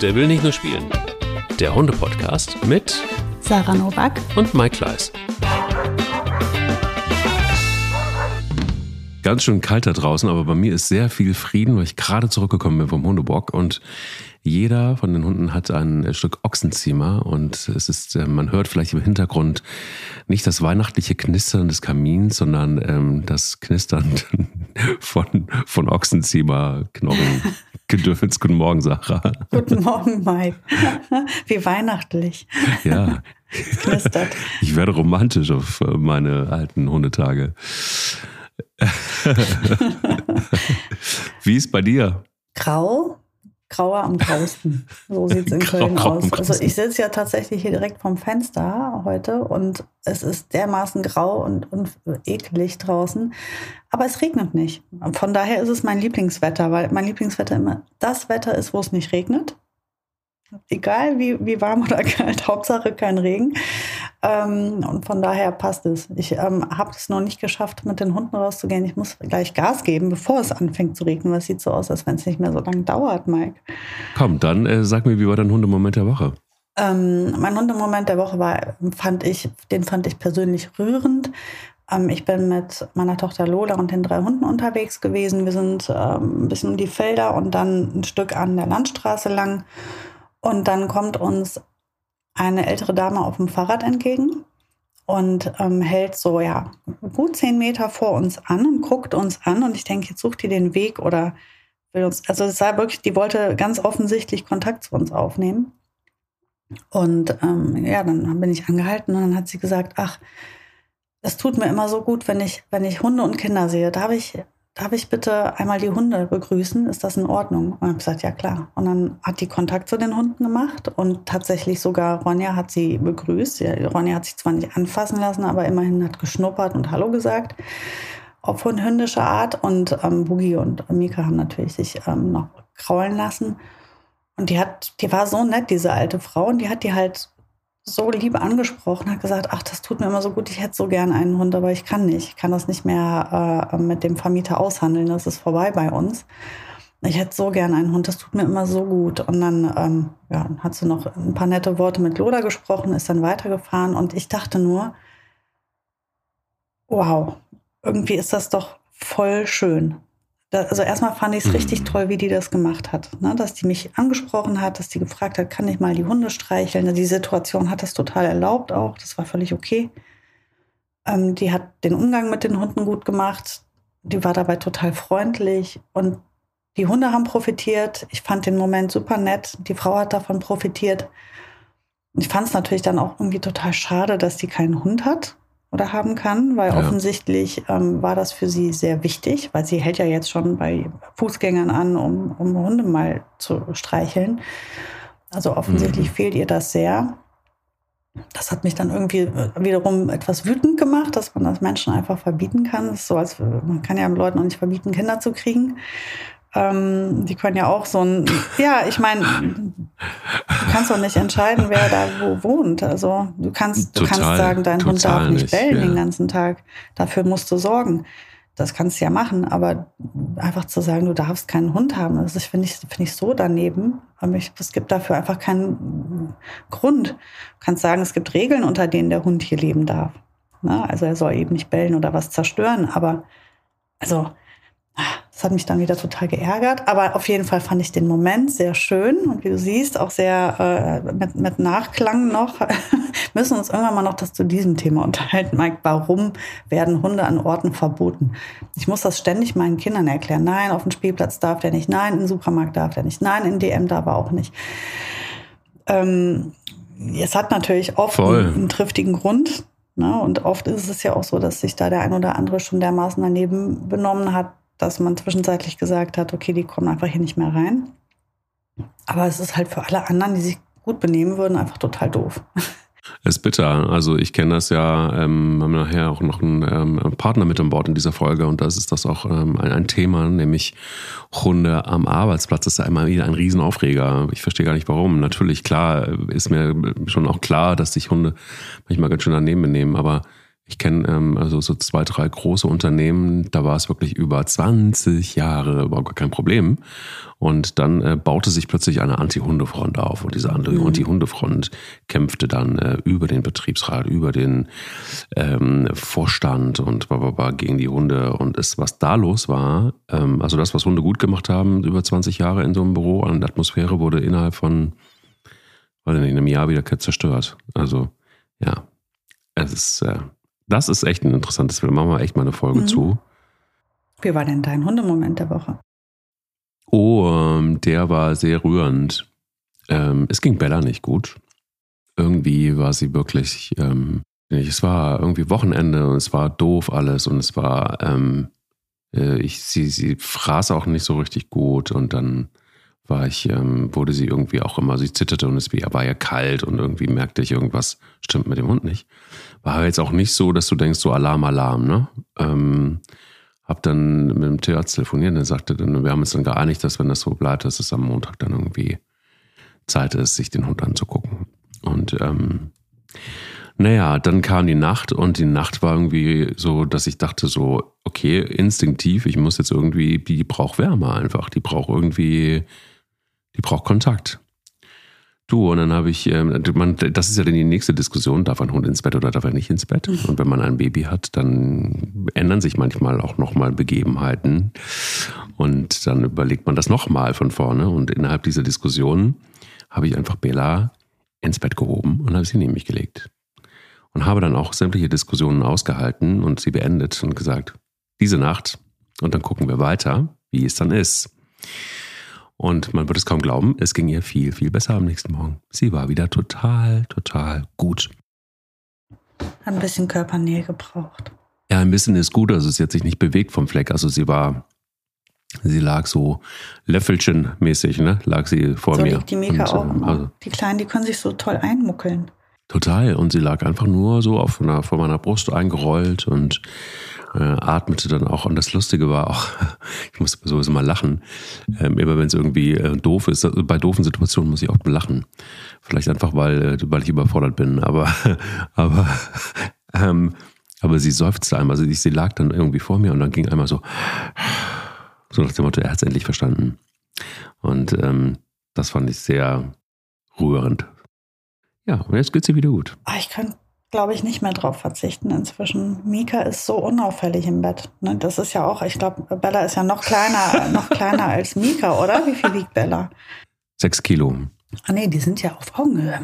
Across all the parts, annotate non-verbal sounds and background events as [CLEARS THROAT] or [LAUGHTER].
Der will nicht nur spielen. Der Hunde-Podcast mit Sarah Novak und Mike Kleiss. Ganz schön kalt da draußen, aber bei mir ist sehr viel Frieden, weil ich gerade zurückgekommen bin vom Hundebock und jeder von den Hunden hat ein Stück Ochsenziemer und es ist, äh, man hört vielleicht im Hintergrund nicht das weihnachtliche Knistern des Kamins, sondern ähm, das Knistern [LAUGHS] von, von Ochsenziemerknochen. [LAUGHS] Gedöns. Guten Morgen, Sarah. Guten Morgen, [LAUGHS] Mike. Wie weihnachtlich. Ja. Knistert. Ich werde romantisch auf äh, meine alten Hundetage. Wie ist bei dir? Grau, grauer am grausten. So sieht es in Köln Grau aus. Also ich sitze ja tatsächlich hier direkt vom Fenster heute und es ist dermaßen grau und, und eklig draußen. Aber es regnet nicht. Von daher ist es mein Lieblingswetter, weil mein Lieblingswetter immer das Wetter ist, wo es nicht regnet. Egal wie, wie warm oder [LAUGHS] kalt, Hauptsache kein Regen. Ähm, und von daher passt es. Ich ähm, habe es noch nicht geschafft, mit den Hunden rauszugehen. Ich muss gleich Gas geben, bevor es anfängt zu regnen. Was sieht so aus, als wenn es nicht mehr so lange dauert, Mike. Komm, dann äh, sag mir, wie war dein Hundemoment der Woche? Ähm, mein Hundemoment der Woche war, fand ich, den fand ich persönlich rührend. Ähm, ich bin mit meiner Tochter Lola und den drei Hunden unterwegs gewesen. Wir sind ähm, ein bisschen um die Felder und dann ein Stück an der Landstraße lang. Und dann kommt uns eine ältere Dame auf dem Fahrrad entgegen und ähm, hält so, ja, gut zehn Meter vor uns an und guckt uns an. Und ich denke, jetzt sucht die den Weg oder will uns, also es war wirklich, die wollte ganz offensichtlich Kontakt zu uns aufnehmen. Und ähm, ja, dann bin ich angehalten und dann hat sie gesagt, ach, es tut mir immer so gut, wenn ich, wenn ich Hunde und Kinder sehe. Darf ich darf ich bitte einmal die Hunde begrüßen? Ist das in Ordnung? Und ich habe gesagt, ja klar. Und dann hat die Kontakt zu den Hunden gemacht und tatsächlich sogar Ronja hat sie begrüßt. Ja, Ronja hat sich zwar nicht anfassen lassen, aber immerhin hat geschnuppert und Hallo gesagt. Auf hündische Art. Und ähm, Boogie und Mika haben natürlich sich ähm, noch kraulen lassen. Und die hat, die war so nett, diese alte Frau, und die hat die halt so lieb angesprochen, hat gesagt, ach, das tut mir immer so gut, ich hätte so gern einen Hund, aber ich kann nicht. Ich kann das nicht mehr äh, mit dem Vermieter aushandeln, das ist vorbei bei uns. Ich hätte so gern einen Hund, das tut mir immer so gut. Und dann ähm, ja, hat sie noch ein paar nette Worte mit Loda gesprochen, ist dann weitergefahren und ich dachte nur, wow, irgendwie ist das doch voll schön also erstmal fand ich es richtig mhm. toll, wie die das gemacht hat. Ne? Dass die mich angesprochen hat, dass die gefragt hat, kann ich mal die Hunde streicheln. Die Situation hat das total erlaubt auch. Das war völlig okay. Ähm, die hat den Umgang mit den Hunden gut gemacht. Die war dabei total freundlich. Und die Hunde haben profitiert. Ich fand den Moment super nett. Die Frau hat davon profitiert. Ich fand es natürlich dann auch irgendwie total schade, dass die keinen Hund hat oder haben kann, weil ja. offensichtlich ähm, war das für sie sehr wichtig, weil sie hält ja jetzt schon bei Fußgängern an, um, um Hunde mal zu streicheln. Also offensichtlich mhm. fehlt ihr das sehr. Das hat mich dann irgendwie äh, wiederum etwas wütend gemacht, dass man das Menschen einfach verbieten kann. So, als man kann ja Leuten auch nicht verbieten, Kinder zu kriegen. Ähm, die können ja auch so ein, ja, ich meine, du kannst doch nicht entscheiden, wer da wo wohnt. Also du kannst, du kannst sagen, dein Hund darf nicht, nicht bellen ja. den ganzen Tag. Dafür musst du sorgen. Das kannst du ja machen, aber einfach zu sagen, du darfst keinen Hund haben, das finde ich, finde ich so daneben. Aber ich, es gibt dafür einfach keinen Grund. Du kannst sagen, es gibt Regeln, unter denen der Hund hier leben darf. Na, also er soll eben nicht bellen oder was zerstören, aber also das hat mich dann wieder total geärgert. Aber auf jeden Fall fand ich den Moment sehr schön und wie du siehst, auch sehr äh, mit, mit Nachklang noch. [LAUGHS] müssen uns irgendwann mal noch das zu diesem Thema unterhalten, Mike. Warum werden Hunde an Orten verboten? Ich muss das ständig meinen Kindern erklären. Nein, auf dem Spielplatz darf der nicht. Nein, im Supermarkt darf der nicht. Nein, in DM darf er auch nicht. Ähm, es hat natürlich oft einen, einen triftigen Grund. Ne? Und oft ist es ja auch so, dass sich da der ein oder andere schon dermaßen daneben benommen hat, dass man zwischenzeitlich gesagt hat, okay, die kommen einfach hier nicht mehr rein. Aber es ist halt für alle anderen, die sich gut benehmen würden, einfach total doof. [LAUGHS] Es ist bitter. Also ich kenne das ja, ähm, haben nachher auch noch einen ähm, Partner mit an Bord in dieser Folge und das ist das auch ähm, ein, ein, Thema, nämlich Hunde am Arbeitsplatz. Das ist ja immer wieder ein Riesenaufreger. Ich verstehe gar nicht warum. Natürlich, klar, ist mir schon auch klar, dass sich Hunde manchmal ganz schön daneben benehmen, aber Ich kenne ähm, also so zwei, drei große Unternehmen, da war es wirklich über 20 Jahre überhaupt gar kein Problem. Und dann äh, baute sich plötzlich eine Anti-Hunde-Front auf. Und diese mhm. Anti-Hunde-Front kämpfte dann äh, über den Betriebsrat, über den ähm, Vorstand und bla, gegen die Hunde. Und es, was da los war, ähm, also das, was Hunde gut gemacht haben, über 20 Jahre in so einem Büro, an der Atmosphäre wurde innerhalb von, weiß nicht, einem Jahr wieder zerstört. Also ja, es ist... Äh, das ist echt ein interessantes Film. Machen wir echt mal eine Folge mhm. zu. Wie war denn dein Hundemoment der Woche? Oh, der war sehr rührend. Ähm, es ging Bella nicht gut. Irgendwie war sie wirklich, ähm, es war irgendwie Wochenende und es war doof alles und es war, ähm, äh, ich, sie, sie fraß auch nicht so richtig gut und dann war ich, ähm, wurde sie irgendwie auch immer, sie zitterte und es war ja kalt und irgendwie merkte ich, irgendwas stimmt mit dem Hund nicht. War jetzt auch nicht so, dass du denkst, so Alarm, Alarm, ne? Ähm, hab dann mit dem Tierarzt telefoniert und er sagte dann, wir haben uns dann geeinigt, dass wenn das so bleibt, dass es am Montag dann irgendwie Zeit ist, sich den Hund anzugucken. Und ähm, naja, dann kam die Nacht und die Nacht war irgendwie so, dass ich dachte so, okay, instinktiv, ich muss jetzt irgendwie, die braucht Wärme einfach, die braucht irgendwie, die braucht Kontakt. Du, und dann habe ich, ähm, man, das ist ja dann die nächste Diskussion, darf ein Hund ins Bett oder darf er nicht ins Bett? Mhm. Und wenn man ein Baby hat, dann ändern sich manchmal auch nochmal Begebenheiten. Und dann überlegt man das nochmal von vorne. Und innerhalb dieser Diskussion habe ich einfach Bella ins Bett gehoben und habe sie neben mich gelegt. Und habe dann auch sämtliche Diskussionen ausgehalten und sie beendet und gesagt, diese Nacht, und dann gucken wir weiter, wie es dann ist. Und man wird es kaum glauben, es ging ihr viel, viel besser am nächsten Morgen. Sie war wieder total, total gut. Hat ein bisschen Körpernähe gebraucht. Ja, ein bisschen ist gut. Also sie hat sich nicht bewegt vom Fleck. Also sie war, sie lag so Löffelchen-mäßig, ne? Lag sie vor so mir. Liegt die Mika Und, auch. Also, die Kleinen, die können sich so toll einmuckeln. Total. Und sie lag einfach nur so auf einer, vor meiner Brust eingerollt und äh, atmete dann auch. Und das Lustige war auch, [LAUGHS] ich musste sowieso mal lachen, ähm, immer wenn es irgendwie äh, doof ist, bei doofen Situationen muss ich auch lachen. Vielleicht einfach, weil, äh, weil ich überfordert bin, aber, [LAUGHS] aber, ähm, aber sie seufzte einmal. Also sie lag dann irgendwie vor mir und dann ging einmal so, so nach dem Motto, er hat es endlich verstanden. Und ähm, das fand ich sehr rührend. Ja, und jetzt geht sie wieder gut. Ah, ich kann glaube ich, nicht mehr drauf verzichten inzwischen. Mika ist so unauffällig im Bett. Ne? Das ist ja auch, ich glaube, Bella ist ja noch kleiner, [LAUGHS] noch kleiner als Mika, oder? Wie viel wiegt Bella? Sechs Kilo. Ah nee, die sind ja auf Augenhöhe.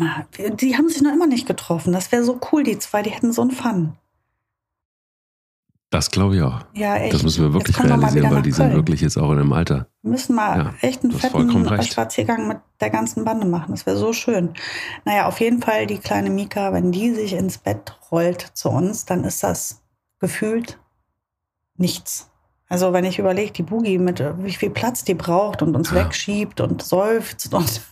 Die haben sich noch immer nicht getroffen. Das wäre so cool, die zwei, die hätten so einen Fun. Das glaube ich auch. Ja, echt. Das müssen wir wirklich realisieren, weil die Köln. sind wirklich jetzt auch in einem Alter. Wir müssen mal ja, echt einen fetten Spaziergang mit der ganzen Bande machen. Das wäre so schön. Naja, auf jeden Fall die kleine Mika, wenn die sich ins Bett rollt zu uns, dann ist das gefühlt nichts. Also wenn ich überlege, die Boogie mit wie viel Platz die braucht und uns ja. wegschiebt und seufzt und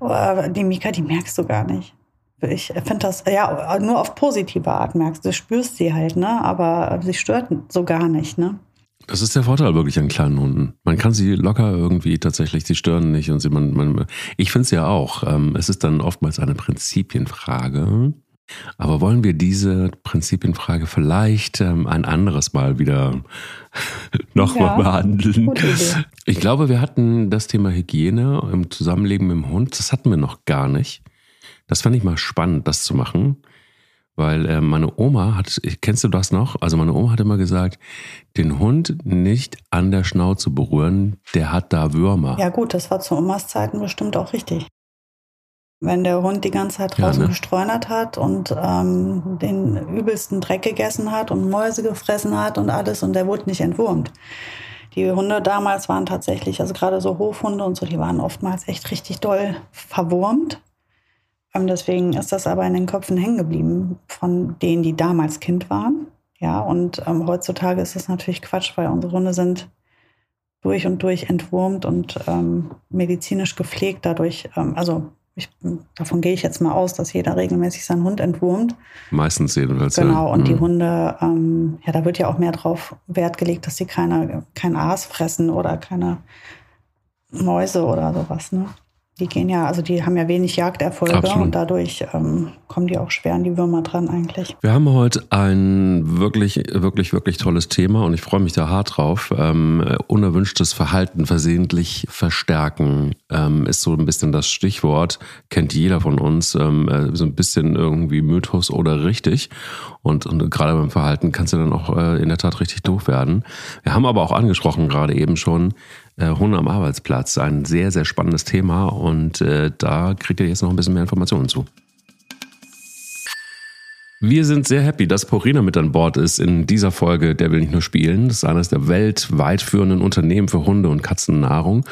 [LAUGHS] die Mika, die merkst du gar nicht ich finde das, ja, nur auf positive Art merkst du, spürst sie halt, ne? Aber sie stört so gar nicht, ne? Das ist der Vorteil wirklich an kleinen Hunden. Man kann sie locker irgendwie tatsächlich, sie stören nicht und sie, man, man ich finde es ja auch. Ähm, es ist dann oftmals eine Prinzipienfrage. Aber wollen wir diese Prinzipienfrage vielleicht ähm, ein anderes Mal wieder [LAUGHS] nochmal ja, behandeln? Ich glaube, wir hatten das Thema Hygiene im Zusammenleben mit dem Hund, das hatten wir noch gar nicht. Das fand ich mal spannend, das zu machen. Weil äh, meine Oma hat, kennst du das noch? Also meine Oma hat immer gesagt, den Hund nicht an der Schnauze berühren, der hat da Würmer. Ja gut, das war zu Omas Zeiten bestimmt auch richtig. Wenn der Hund die ganze Zeit draußen ja, ne? gestreunert hat und ähm, den übelsten Dreck gegessen hat und Mäuse gefressen hat und alles und der wurde nicht entwurmt. Die Hunde damals waren tatsächlich, also gerade so Hofhunde und so, die waren oftmals echt richtig doll verwurmt deswegen ist das aber in den Köpfen hängen geblieben von denen, die damals Kind waren. Ja, und ähm, heutzutage ist das natürlich Quatsch, weil unsere Hunde sind durch und durch entwurmt und ähm, medizinisch gepflegt dadurch. Ähm, also ich, davon gehe ich jetzt mal aus, dass jeder regelmäßig seinen Hund entwurmt. Meistens jedenfalls. Genau, und mhm. die Hunde, ähm, ja, da wird ja auch mehr drauf Wert gelegt, dass sie keine, kein Aas fressen oder keine Mäuse oder sowas. Ne? Die gehen ja, also die haben ja wenig Jagderfolge Absolut. und dadurch ähm, kommen die auch schwer an die Würmer dran eigentlich. Wir haben heute ein wirklich, wirklich, wirklich tolles Thema und ich freue mich da hart drauf. Ähm, unerwünschtes Verhalten versehentlich verstärken ähm, ist so ein bisschen das Stichwort, kennt jeder von uns, ähm, äh, so ein bisschen irgendwie Mythos oder richtig. Und, und gerade beim Verhalten kannst du dann auch äh, in der Tat richtig doof werden. Wir haben aber auch angesprochen gerade eben schon, äh, Hunde am Arbeitsplatz. Ein sehr, sehr spannendes Thema und äh, da kriegt ihr jetzt noch ein bisschen mehr Informationen zu. Wir sind sehr happy, dass Porina mit an Bord ist in dieser Folge Der will nicht nur spielen. Das ist eines der weltweit führenden Unternehmen für Hunde- und Katzennahrung.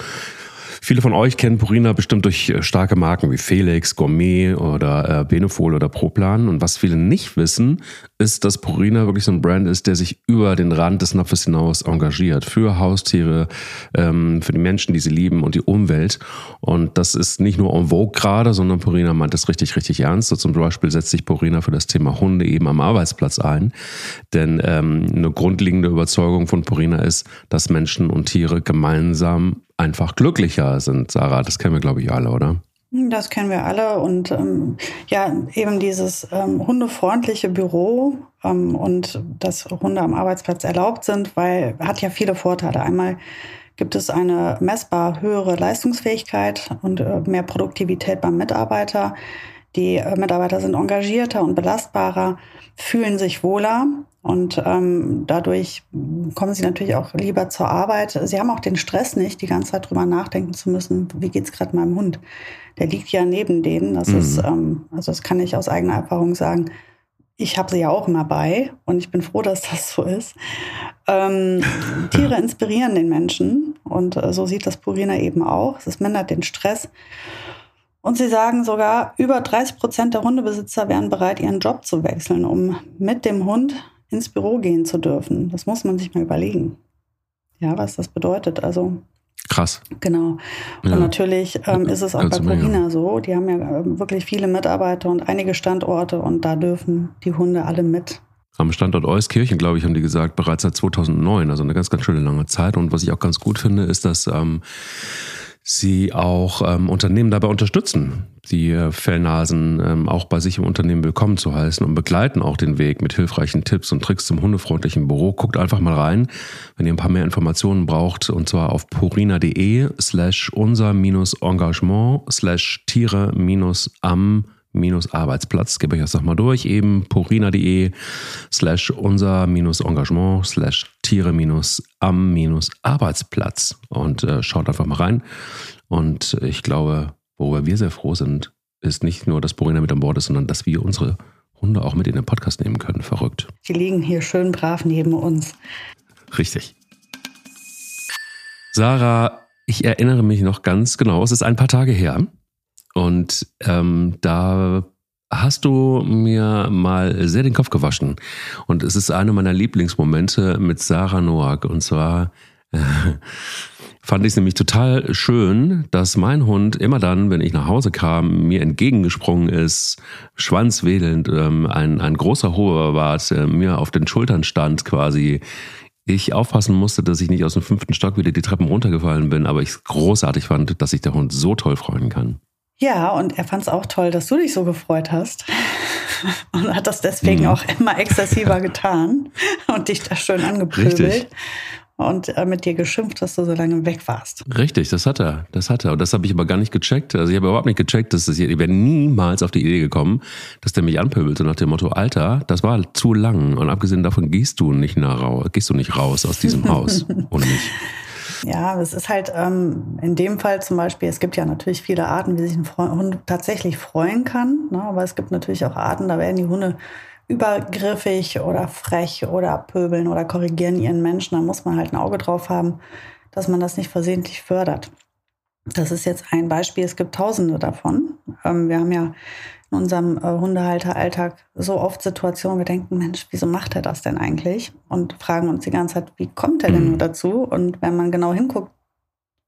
Viele von euch kennen Purina bestimmt durch äh, starke Marken wie Felix, Gourmet oder äh, Benefol oder Proplan. Und was viele nicht wissen, ist, dass Purina wirklich so ein Brand ist, der sich über den Rand des Napfes hinaus engagiert. Für Haustiere, ähm, für die Menschen, die sie lieben und die Umwelt. Und das ist nicht nur en vogue gerade, sondern Purina meint das richtig, richtig ernst. So zum Beispiel setzt sich Purina für das Thema Hunde eben am Arbeitsplatz ein. Denn ähm, eine grundlegende Überzeugung von Purina ist, dass Menschen und Tiere gemeinsam einfach glücklicher sind, Sarah. Das kennen wir, glaube ich, alle, oder? Das kennen wir alle und ähm, ja, eben dieses ähm, hundefreundliche Büro ähm, und dass Hunde am Arbeitsplatz erlaubt sind, weil hat ja viele Vorteile. Einmal gibt es eine messbar höhere Leistungsfähigkeit und äh, mehr Produktivität beim Mitarbeiter. Die äh, Mitarbeiter sind engagierter und belastbarer, fühlen sich wohler und ähm, dadurch kommen sie natürlich auch lieber zur Arbeit. Sie haben auch den Stress nicht, die ganze Zeit drüber nachdenken zu müssen, wie geht's gerade meinem Hund. Der liegt ja neben denen. Das mhm. ist, ähm, also das kann ich aus eigener Erfahrung sagen. Ich habe sie ja auch immer bei und ich bin froh, dass das so ist. Ähm, [LAUGHS] Tiere inspirieren den Menschen und äh, so sieht das Purina eben auch. Es mindert den Stress. Und sie sagen sogar, über 30 Prozent der Hundebesitzer wären bereit, ihren Job zu wechseln, um mit dem Hund ins Büro gehen zu dürfen. Das muss man sich mal überlegen. Ja, was das bedeutet. Also Krass. Genau. Und ja. natürlich ähm, ist es auch bei Corina so. Die haben ja ähm, wirklich viele Mitarbeiter und einige Standorte und da dürfen die Hunde alle mit. Am Standort Euskirchen, glaube ich, haben die gesagt, bereits seit 2009, also eine ganz, ganz schöne lange Zeit. Und was ich auch ganz gut finde, ist, dass ähm, sie auch ähm, Unternehmen dabei unterstützen, die äh, Fellnasen ähm, auch bei sich im Unternehmen willkommen zu heißen und begleiten auch den Weg mit hilfreichen Tipps und Tricks zum hundefreundlichen Büro. Guckt einfach mal rein, wenn ihr ein paar mehr Informationen braucht, und zwar auf purina.de slash unser-engagement slash tiere-am Arbeitsplatz. Gebe ich das nochmal durch. Eben purina.de slash unser Engagement slash Tiere am Arbeitsplatz. Und äh, schaut einfach mal rein. Und ich glaube, worüber wir sehr froh sind, ist nicht nur, dass Purina mit an Bord ist, sondern dass wir unsere Hunde auch mit in den Podcast nehmen können. Verrückt. Die liegen hier schön brav neben uns. Richtig. Sarah, ich erinnere mich noch ganz genau, es ist ein paar Tage her. Und ähm, da hast du mir mal sehr den Kopf gewaschen. Und es ist einer meiner Lieblingsmomente mit Sarah Noack. Und zwar äh, [LAUGHS] fand ich es nämlich total schön, dass mein Hund immer dann, wenn ich nach Hause kam, mir entgegengesprungen ist, schwanzwedelnd, ähm, ein, ein großer hoher Bart äh, mir auf den Schultern stand quasi. Ich aufpassen musste, dass ich nicht aus dem fünften Stock wieder die Treppen runtergefallen bin, aber ich es großartig fand, dass sich der Hund so toll freuen kann. Ja, und er fand es auch toll, dass du dich so gefreut hast. [LAUGHS] und hat das deswegen mhm. auch immer exzessiver getan und dich da schön angepöbelt. Richtig. Und äh, mit dir geschimpft, dass du so lange weg warst. Richtig, das hat er. Das hat er. Und das habe ich aber gar nicht gecheckt. Also ich habe überhaupt nicht gecheckt, dass das, ich wäre niemals auf die Idee gekommen, dass der mich anpöbelt. So nach dem Motto, Alter, das war zu lang. Und abgesehen davon gehst du nicht nach gehst du nicht raus aus diesem Haus [LAUGHS] ohne mich. Ja, es ist halt ähm, in dem Fall zum Beispiel, es gibt ja natürlich viele Arten, wie sich ein Hund tatsächlich freuen kann. Ne? Aber es gibt natürlich auch Arten, da werden die Hunde übergriffig oder frech oder pöbeln oder korrigieren ihren Menschen. Da muss man halt ein Auge drauf haben, dass man das nicht versehentlich fördert. Das ist jetzt ein Beispiel. Es gibt tausende davon. Ähm, wir haben ja in unserem äh, Hundehalteralltag so oft Situationen, wir denken, Mensch, wieso macht er das denn eigentlich? Und fragen uns die ganze Zeit, wie kommt er denn nur mhm. dazu? Und wenn man genau hinguckt,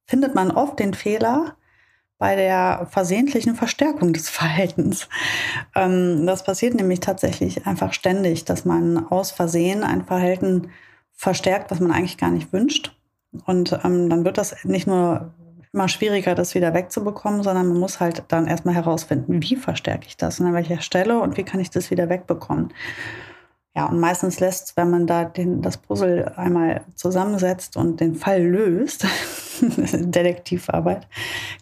findet man oft den Fehler bei der versehentlichen Verstärkung des Verhaltens. Ähm, das passiert nämlich tatsächlich einfach ständig, dass man aus Versehen ein Verhalten verstärkt, was man eigentlich gar nicht wünscht. Und ähm, dann wird das nicht nur immer schwieriger, das wieder wegzubekommen, sondern man muss halt dann erstmal herausfinden, wie verstärke ich das und an welcher Stelle und wie kann ich das wieder wegbekommen. Ja, und meistens lässt, wenn man da den, das Puzzle einmal zusammensetzt und den Fall löst, [LAUGHS] Detektivarbeit,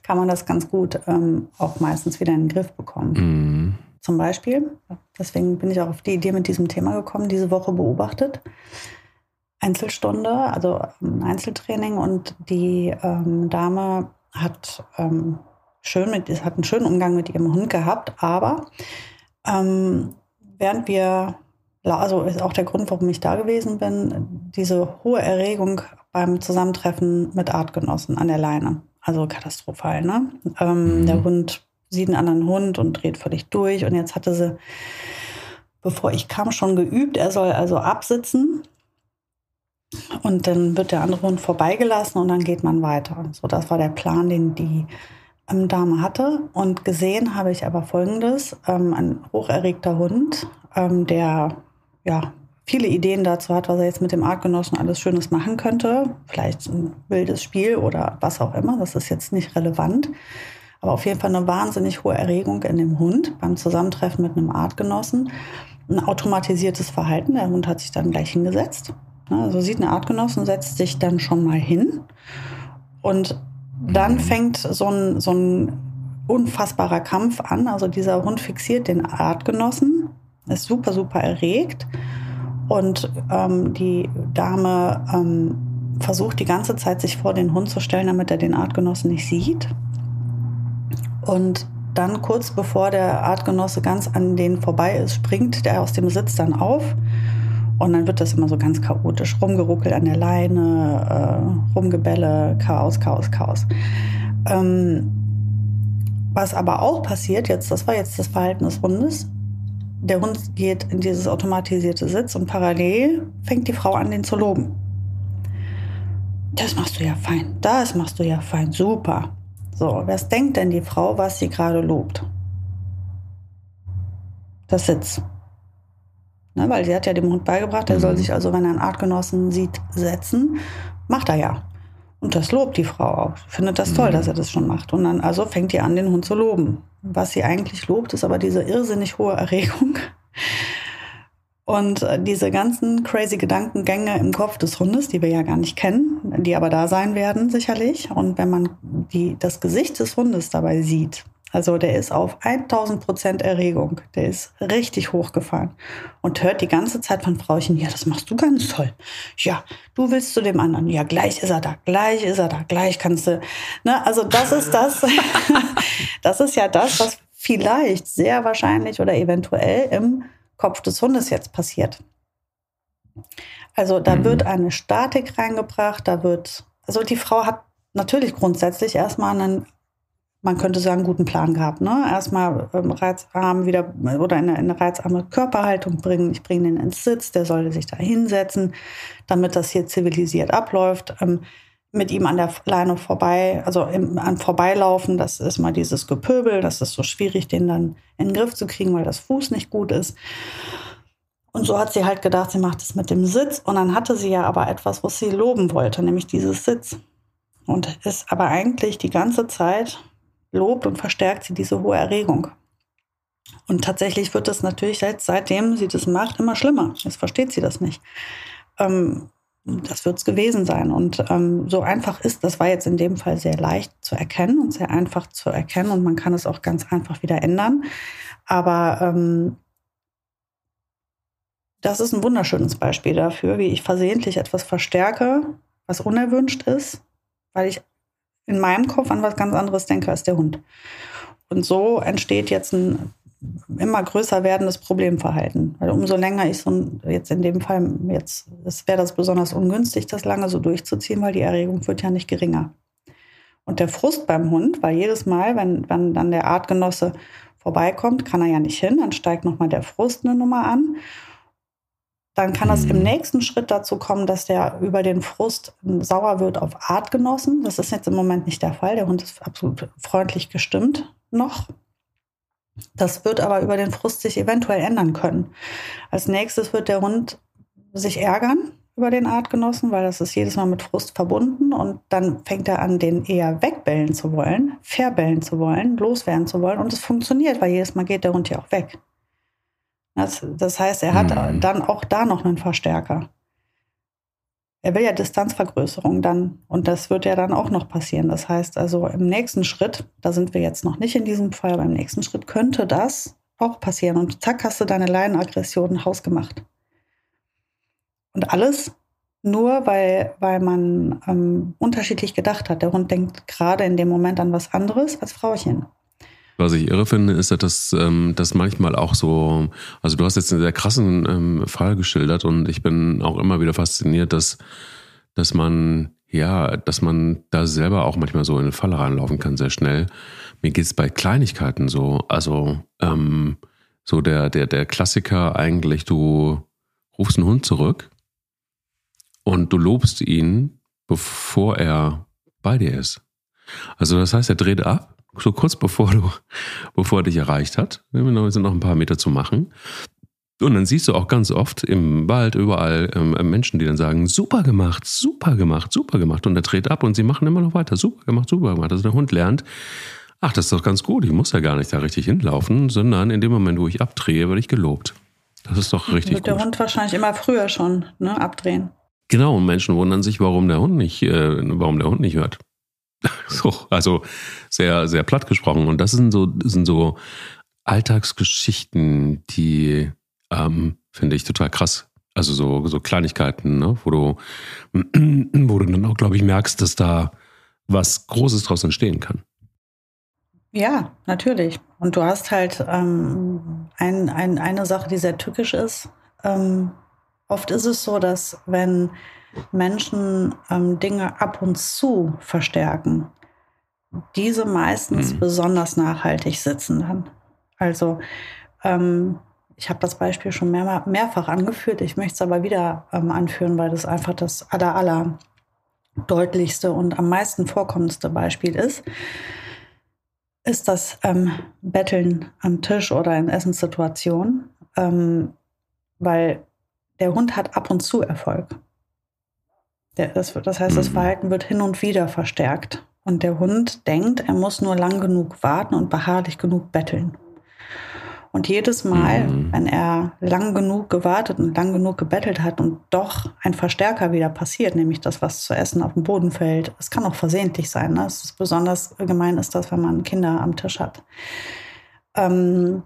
kann man das ganz gut ähm, auch meistens wieder in den Griff bekommen. Mhm. Zum Beispiel, deswegen bin ich auch auf die Idee mit diesem Thema gekommen, diese Woche beobachtet. Einzelstunde, also ein Einzeltraining und die ähm, Dame hat ähm, schön mit, hat einen schönen Umgang mit ihrem Hund gehabt, aber ähm, während wir also ist auch der Grund, warum ich da gewesen bin, diese hohe Erregung beim Zusammentreffen mit Artgenossen an der Leine. Also katastrophal, ne? Ähm, mhm. Der Hund sieht einen anderen Hund und dreht völlig durch. Und jetzt hatte sie, bevor ich kam, schon geübt. Er soll also absitzen. Und dann wird der andere Hund vorbeigelassen und dann geht man weiter. So, das war der Plan, den die ähm, Dame hatte. Und gesehen habe ich aber Folgendes. Ähm, ein hocherregter Hund, ähm, der ja, viele Ideen dazu hat, was er jetzt mit dem Artgenossen alles Schönes machen könnte. Vielleicht ein wildes Spiel oder was auch immer. Das ist jetzt nicht relevant. Aber auf jeden Fall eine wahnsinnig hohe Erregung in dem Hund beim Zusammentreffen mit einem Artgenossen. Ein automatisiertes Verhalten. Der Hund hat sich dann gleich hingesetzt. Also sieht ein Artgenossen, setzt sich dann schon mal hin. Und dann fängt so ein, so ein unfassbarer Kampf an. Also dieser Hund fixiert den Artgenossen ist super, super erregt. Und ähm, die Dame ähm, versucht die ganze Zeit, sich vor den Hund zu stellen, damit er den Artgenossen nicht sieht. Und dann kurz bevor der Artgenosse ganz an den vorbei ist, springt der aus dem Sitz dann auf. Und dann wird das immer so ganz chaotisch rumgeruckelt an der Leine, äh, rumgebälle, Chaos, Chaos, Chaos. Ähm, was aber auch passiert jetzt, das war jetzt das Verhalten des Hundes, der Hund geht in dieses automatisierte Sitz und parallel fängt die Frau an, den zu loben. Das machst du ja fein, das machst du ja fein, super. So, was denkt denn die Frau, was sie gerade lobt? Das Sitz. Ne, weil sie hat ja dem Hund beigebracht, er soll mhm. sich also, wenn er einen Artgenossen sieht, setzen. Macht er ja. Und das lobt die Frau auch. Findet das toll, mhm. dass er das schon macht. Und dann also fängt die an, den Hund zu loben. Was sie eigentlich lobt, ist aber diese irrsinnig hohe Erregung. Und äh, diese ganzen crazy Gedankengänge im Kopf des Hundes, die wir ja gar nicht kennen, die aber da sein werden sicherlich. Und wenn man die, das Gesicht des Hundes dabei sieht, also der ist auf 1000 Prozent Erregung. Der ist richtig hochgefahren und hört die ganze Zeit von Frauchen, ja, das machst du ganz toll. Ja, du willst zu dem anderen. Ja, gleich ist er da, gleich ist er da, gleich kannst du. Ne? Also das ist das, [LAUGHS] das ist ja das, was vielleicht sehr wahrscheinlich oder eventuell im Kopf des Hundes jetzt passiert. Also da mhm. wird eine Statik reingebracht, da wird, also die Frau hat natürlich grundsätzlich erstmal einen man könnte sagen, guten Plan gehabt. Ne? Erstmal ähm, reizarm wieder oder in eine, in eine reizarme Körperhaltung bringen. Ich bringe den ins Sitz, der sollte sich da hinsetzen, damit das hier zivilisiert abläuft. Ähm, mit ihm an der Leine vorbei, also im, an Vorbeilaufen, das ist mal dieses Gepöbel, das ist so schwierig, den dann in den Griff zu kriegen, weil das Fuß nicht gut ist. Und so hat sie halt gedacht, sie macht es mit dem Sitz. Und dann hatte sie ja aber etwas, was sie loben wollte, nämlich dieses Sitz. Und ist aber eigentlich die ganze Zeit lobt und verstärkt sie diese hohe Erregung. Und tatsächlich wird es natürlich seit, seitdem sie das macht immer schlimmer. Jetzt versteht sie das nicht. Ähm, das wird es gewesen sein. Und ähm, so einfach ist, das war jetzt in dem Fall sehr leicht zu erkennen und sehr einfach zu erkennen und man kann es auch ganz einfach wieder ändern. Aber ähm, das ist ein wunderschönes Beispiel dafür, wie ich versehentlich etwas verstärke, was unerwünscht ist, weil ich in meinem Kopf an was ganz anderes denke als der Hund. Und so entsteht jetzt ein immer größer werdendes Problemverhalten. Weil umso länger ich so jetzt in dem Fall, jetzt wäre das besonders ungünstig, das lange so durchzuziehen, weil die Erregung wird ja nicht geringer. Und der Frust beim Hund, weil jedes Mal, wenn, wenn dann der Artgenosse vorbeikommt, kann er ja nicht hin, dann steigt nochmal der Frust eine Nummer an dann kann es im mhm. nächsten Schritt dazu kommen, dass der über den Frust sauer wird auf Artgenossen. Das ist jetzt im Moment nicht der Fall. Der Hund ist absolut freundlich gestimmt noch. Das wird aber über den Frust sich eventuell ändern können. Als nächstes wird der Hund sich ärgern über den Artgenossen, weil das ist jedes Mal mit Frust verbunden und dann fängt er an, den eher wegbellen zu wollen, verbellen zu wollen, loswerden zu wollen und es funktioniert, weil jedes Mal geht der Hund ja auch weg. Das, das heißt, er hat mhm. dann auch da noch einen Verstärker. Er will ja Distanzvergrößerung dann und das wird ja dann auch noch passieren. Das heißt also im nächsten Schritt, da sind wir jetzt noch nicht in diesem Fall, aber im nächsten Schritt könnte das auch passieren und zack hast du deine Leinenaggression hausgemacht. Und alles nur, weil, weil man ähm, unterschiedlich gedacht hat. Der Hund denkt gerade in dem Moment an was anderes als Frauchen. Was ich irre finde, ist, dass ähm, das manchmal auch so, also du hast jetzt einen sehr krassen ähm, Fall geschildert und ich bin auch immer wieder fasziniert, dass, dass man, ja, dass man da selber auch manchmal so in eine Falle reinlaufen kann, sehr schnell. Mir geht es bei Kleinigkeiten so, also ähm, so der, der, der Klassiker eigentlich, du rufst einen Hund zurück und du lobst ihn, bevor er bei dir ist. Also das heißt, er dreht ab, so kurz bevor du, bevor er dich erreicht hat. Es sind noch ein paar Meter zu machen. Und dann siehst du auch ganz oft im Wald überall ähm, Menschen, die dann sagen, super gemacht, super gemacht, super gemacht. Und er dreht ab und sie machen immer noch weiter, super gemacht, super gemacht. Also der Hund lernt, ach, das ist doch ganz gut, ich muss ja gar nicht da richtig hinlaufen, sondern in dem Moment, wo ich abdrehe, werde ich gelobt. Das ist doch richtig Wird gut. der Hund wahrscheinlich immer früher schon ne, abdrehen. Genau, und Menschen wundern sich, warum der Hund nicht, äh, warum der Hund nicht hört. [LAUGHS] so, also sehr, sehr platt gesprochen. Und das sind so, sind so Alltagsgeschichten, die ähm, finde ich total krass. Also so, so Kleinigkeiten, ne? wo du, [CLEARS THROAT] wo du dann auch, glaube ich, merkst, dass da was Großes draus entstehen kann. Ja, natürlich. Und du hast halt ähm, ein, ein, eine Sache, die sehr tückisch ist. Ähm, Oft ist es so, dass wenn Menschen ähm, Dinge ab und zu verstärken, diese meistens mhm. besonders nachhaltig sitzen dann. Also ähm, ich habe das Beispiel schon mehr, mehrfach angeführt, ich möchte es aber wieder ähm, anführen, weil das einfach das aller, aller deutlichste und am meisten vorkommendste Beispiel ist, ist das ähm, Betteln am Tisch oder in Essenssituationen, ähm, weil der Hund hat ab und zu Erfolg. Das, das heißt, das mhm. Verhalten wird hin und wieder verstärkt. Und der Hund denkt, er muss nur lang genug warten und beharrlich genug betteln. Und jedes Mal, mhm. wenn er lang genug gewartet und lang genug gebettelt hat und doch ein Verstärker wieder passiert, nämlich das, was zu essen auf dem Boden fällt, es kann auch versehentlich sein. Ne? Besonders gemein ist das, wenn man Kinder am Tisch hat. Ähm,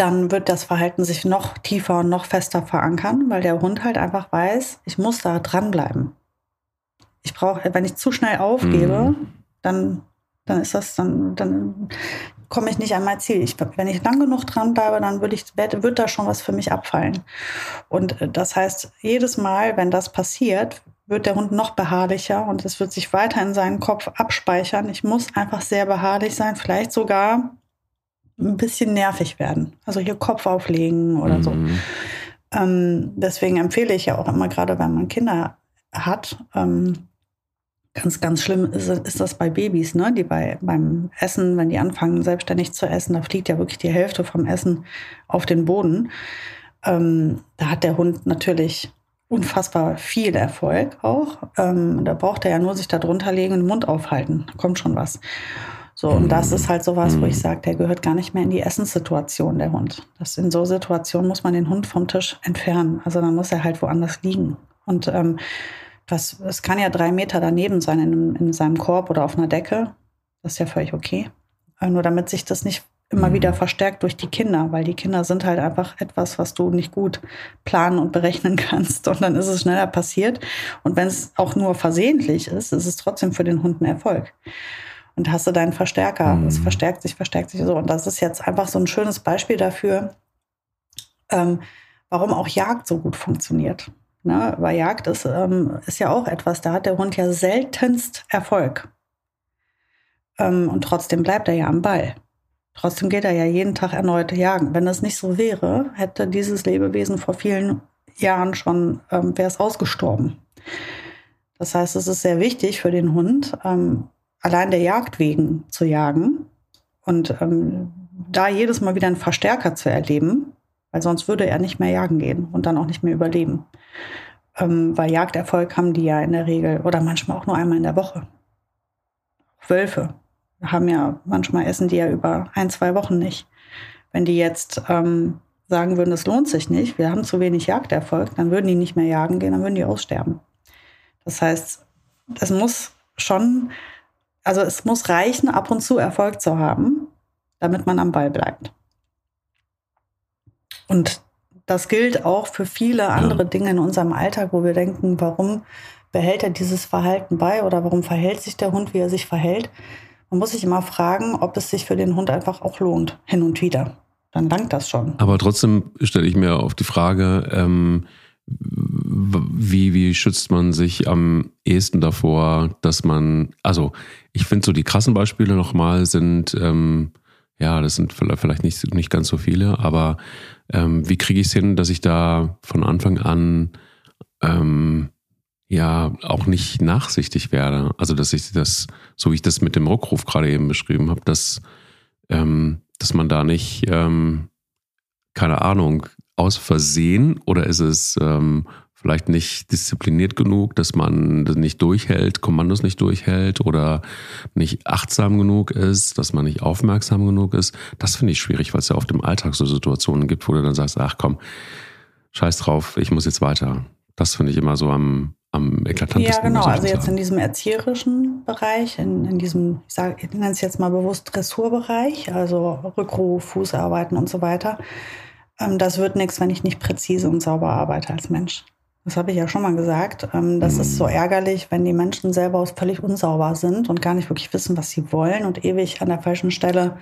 dann wird das Verhalten sich noch tiefer und noch fester verankern, weil der Hund halt einfach weiß, ich muss da dranbleiben. Ich brauche, wenn ich zu schnell aufgebe, mhm. dann, dann ist das, dann, dann komme ich nicht an mein Ziel. Ich, wenn ich lang genug dranbleibe, dann würde ich, wird da schon was für mich abfallen. Und äh, das heißt, jedes Mal, wenn das passiert, wird der Hund noch beharrlicher und es wird sich weiter in seinen Kopf abspeichern. Ich muss einfach sehr beharrlich sein, vielleicht sogar ein bisschen nervig werden. Also hier Kopf auflegen oder mhm. so. Ähm, deswegen empfehle ich ja auch immer, gerade wenn man Kinder hat, ähm, ganz, ganz schlimm ist, ist, das bei Babys, ne? die bei, beim Essen, wenn die anfangen selbstständig zu essen, da fliegt ja wirklich die Hälfte vom Essen auf den Boden. Ähm, da hat der Hund natürlich unfassbar viel Erfolg auch. Ähm, da braucht er ja nur sich da drunter legen und den Mund aufhalten. Da kommt schon was. So, und das ist halt sowas, wo ich mhm. sage, der gehört gar nicht mehr in die Essenssituation, der Hund. Das in so Situationen muss man den Hund vom Tisch entfernen. Also dann muss er halt woanders liegen. Und ähm, das, es kann ja drei Meter daneben sein in, in seinem Korb oder auf einer Decke. Das ist ja völlig okay. Äh, nur damit sich das nicht immer mhm. wieder verstärkt durch die Kinder, weil die Kinder sind halt einfach etwas, was du nicht gut planen und berechnen [LAUGHS] kannst. Und dann ist es schneller passiert. Und wenn es auch nur versehentlich ist, ist es trotzdem für den Hund ein Erfolg und hast du deinen Verstärker. Mhm. Es verstärkt sich, verstärkt sich so. Und das ist jetzt einfach so ein schönes Beispiel dafür, ähm, warum auch Jagd so gut funktioniert. Ne? Weil Jagd ist, ähm, ist ja auch etwas, da hat der Hund ja seltenst Erfolg. Ähm, und trotzdem bleibt er ja am Ball. Trotzdem geht er ja jeden Tag erneut jagen. Wenn das nicht so wäre, hätte dieses Lebewesen vor vielen Jahren schon, ähm, wäre es ausgestorben. Das heißt, es ist sehr wichtig für den Hund, ähm, allein der Jagd wegen zu jagen und ähm, da jedes Mal wieder einen Verstärker zu erleben, weil sonst würde er nicht mehr jagen gehen und dann auch nicht mehr überleben. Ähm, weil Jagderfolg haben die ja in der Regel oder manchmal auch nur einmal in der Woche. Wölfe haben ja manchmal essen die ja über ein, zwei Wochen nicht. Wenn die jetzt ähm, sagen würden, das lohnt sich nicht, wir haben zu wenig Jagderfolg, dann würden die nicht mehr jagen gehen, dann würden die aussterben. Das heißt, es muss schon, also es muss reichen, ab und zu Erfolg zu haben, damit man am Ball bleibt. Und das gilt auch für viele andere Dinge in unserem Alltag, wo wir denken, warum behält er dieses Verhalten bei oder warum verhält sich der Hund, wie er sich verhält. Man muss sich immer fragen, ob es sich für den Hund einfach auch lohnt, hin und wieder. Dann langt das schon. Aber trotzdem stelle ich mir auf die Frage, ähm, wie, wie schützt man sich am ehesten davor, dass man, also ich finde so die krassen Beispiele nochmal sind, ähm, ja, das sind vielleicht nicht, nicht ganz so viele, aber ähm, wie kriege ich es hin, dass ich da von Anfang an ähm, ja auch nicht nachsichtig werde? Also dass ich das, so wie ich das mit dem Rückruf gerade eben beschrieben habe, dass, ähm, dass man da nicht, ähm, keine Ahnung, aus Versehen oder ist es ähm, vielleicht nicht diszipliniert genug, dass man das nicht durchhält, Kommandos nicht durchhält oder nicht achtsam genug ist, dass man nicht aufmerksam genug ist. Das finde ich schwierig, weil es ja oft im Alltag so Situationen gibt, wo du dann sagst, ach komm, scheiß drauf, ich muss jetzt weiter. Das finde ich immer so am, am eklatantesten. Ja, genau. Also jetzt in diesem erzieherischen Bereich, in, in diesem, ich, sage, ich nenne es jetzt mal bewusst Dressurbereich, also Rückruf, Fußarbeiten und so weiter. Ähm, das wird nichts, wenn ich nicht präzise und sauber arbeite als Mensch. Das habe ich ja schon mal gesagt. Ähm, das ist so mhm. ärgerlich, wenn die Menschen selber völlig unsauber sind und gar nicht wirklich wissen, was sie wollen und ewig an der falschen Stelle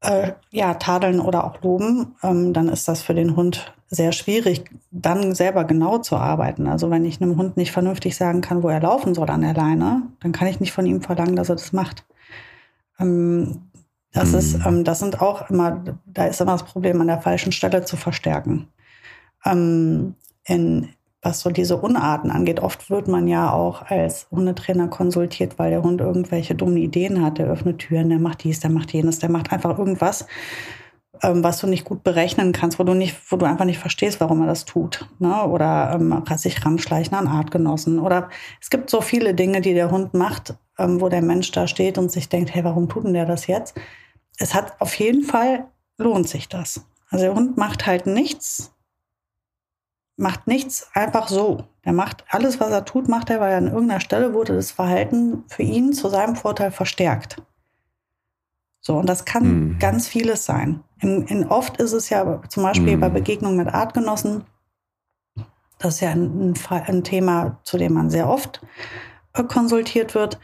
äh, ja, tadeln oder auch loben. Ähm, dann ist das für den Hund sehr schwierig, dann selber genau zu arbeiten. Also wenn ich einem Hund nicht vernünftig sagen kann, wo er laufen soll an der Leine, dann kann ich nicht von ihm verlangen, dass er das macht. Ähm, das ist, mhm. das sind auch immer, da ist immer das Problem, an der falschen Stelle zu verstärken in, was so diese Unarten angeht. Oft wird man ja auch als Hundetrainer konsultiert, weil der Hund irgendwelche dummen Ideen hat. Der öffnet Türen, der macht dies, der macht jenes, der macht einfach irgendwas, ähm, was du nicht gut berechnen kannst, wo du nicht, wo du einfach nicht verstehst, warum er das tut. Ne? Oder ähm, sich ranschleichen an Artgenossen. Oder es gibt so viele Dinge, die der Hund macht, ähm, wo der Mensch da steht und sich denkt, hey, warum tut denn der das jetzt? Es hat auf jeden Fall lohnt sich das. Also der Hund macht halt nichts, macht nichts einfach so. Er macht alles, was er tut, macht er, weil an irgendeiner Stelle wurde das Verhalten für ihn zu seinem Vorteil verstärkt. So, und das kann mhm. ganz vieles sein. In, in, oft ist es ja zum Beispiel mhm. bei Begegnungen mit Artgenossen, das ist ja ein, ein, Thema, zu dem man sehr oft äh, konsultiert wird,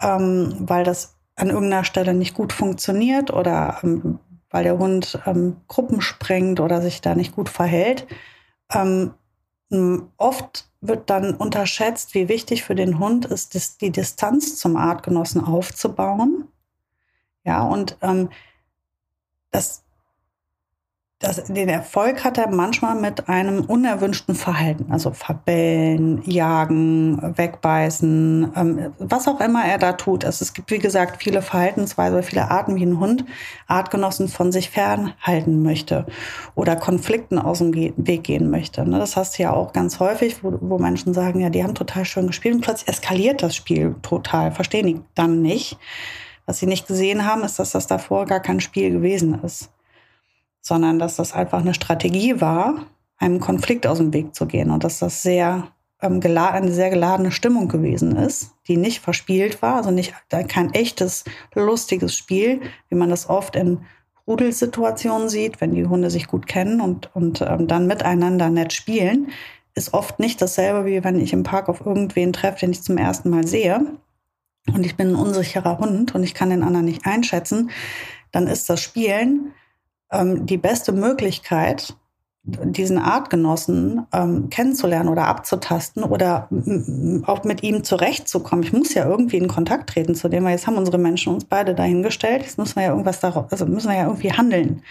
ähm, weil das an irgendeiner Stelle nicht gut funktioniert oder ähm, weil der Hund ähm, Gruppen sprengt oder sich da nicht gut verhält. Ähm, oft wird dann unterschätzt, wie wichtig für den Hund ist, die Distanz zum Artgenossen aufzubauen. Ja, und ähm, das das, den Erfolg hat er manchmal mit einem unerwünschten Verhalten, also verbellen, jagen, wegbeißen, ähm, was auch immer er da tut. Also es gibt, wie gesagt, viele Verhaltensweisen, viele Arten, wie ein Hund Artgenossen von sich fernhalten möchte oder Konflikten aus dem Weg gehen möchte. Ne? Das hast du ja auch ganz häufig, wo, wo Menschen sagen, ja, die haben total schön gespielt und plötzlich eskaliert das Spiel total, verstehen die dann nicht. Was sie nicht gesehen haben, ist, dass das davor gar kein Spiel gewesen ist sondern dass das einfach eine Strategie war, einem Konflikt aus dem Weg zu gehen und dass das sehr ähm, eine sehr geladene Stimmung gewesen ist, die nicht verspielt war, also nicht kein echtes lustiges Spiel, wie man das oft in Rudelsituationen sieht, wenn die Hunde sich gut kennen und, und ähm, dann miteinander nett spielen, ist oft nicht dasselbe, wie wenn ich im Park auf irgendwen treffe, den ich zum ersten Mal sehe und ich bin ein unsicherer Hund und ich kann den anderen nicht einschätzen, dann ist das Spielen ähm, die beste Möglichkeit, diesen Artgenossen ähm, kennenzulernen oder abzutasten oder auch mit ihm zurechtzukommen. Ich muss ja irgendwie in Kontakt treten zu dem, weil jetzt haben unsere Menschen uns beide dahingestellt. Jetzt müssen wir ja irgendwas darauf, also müssen wir ja irgendwie handeln.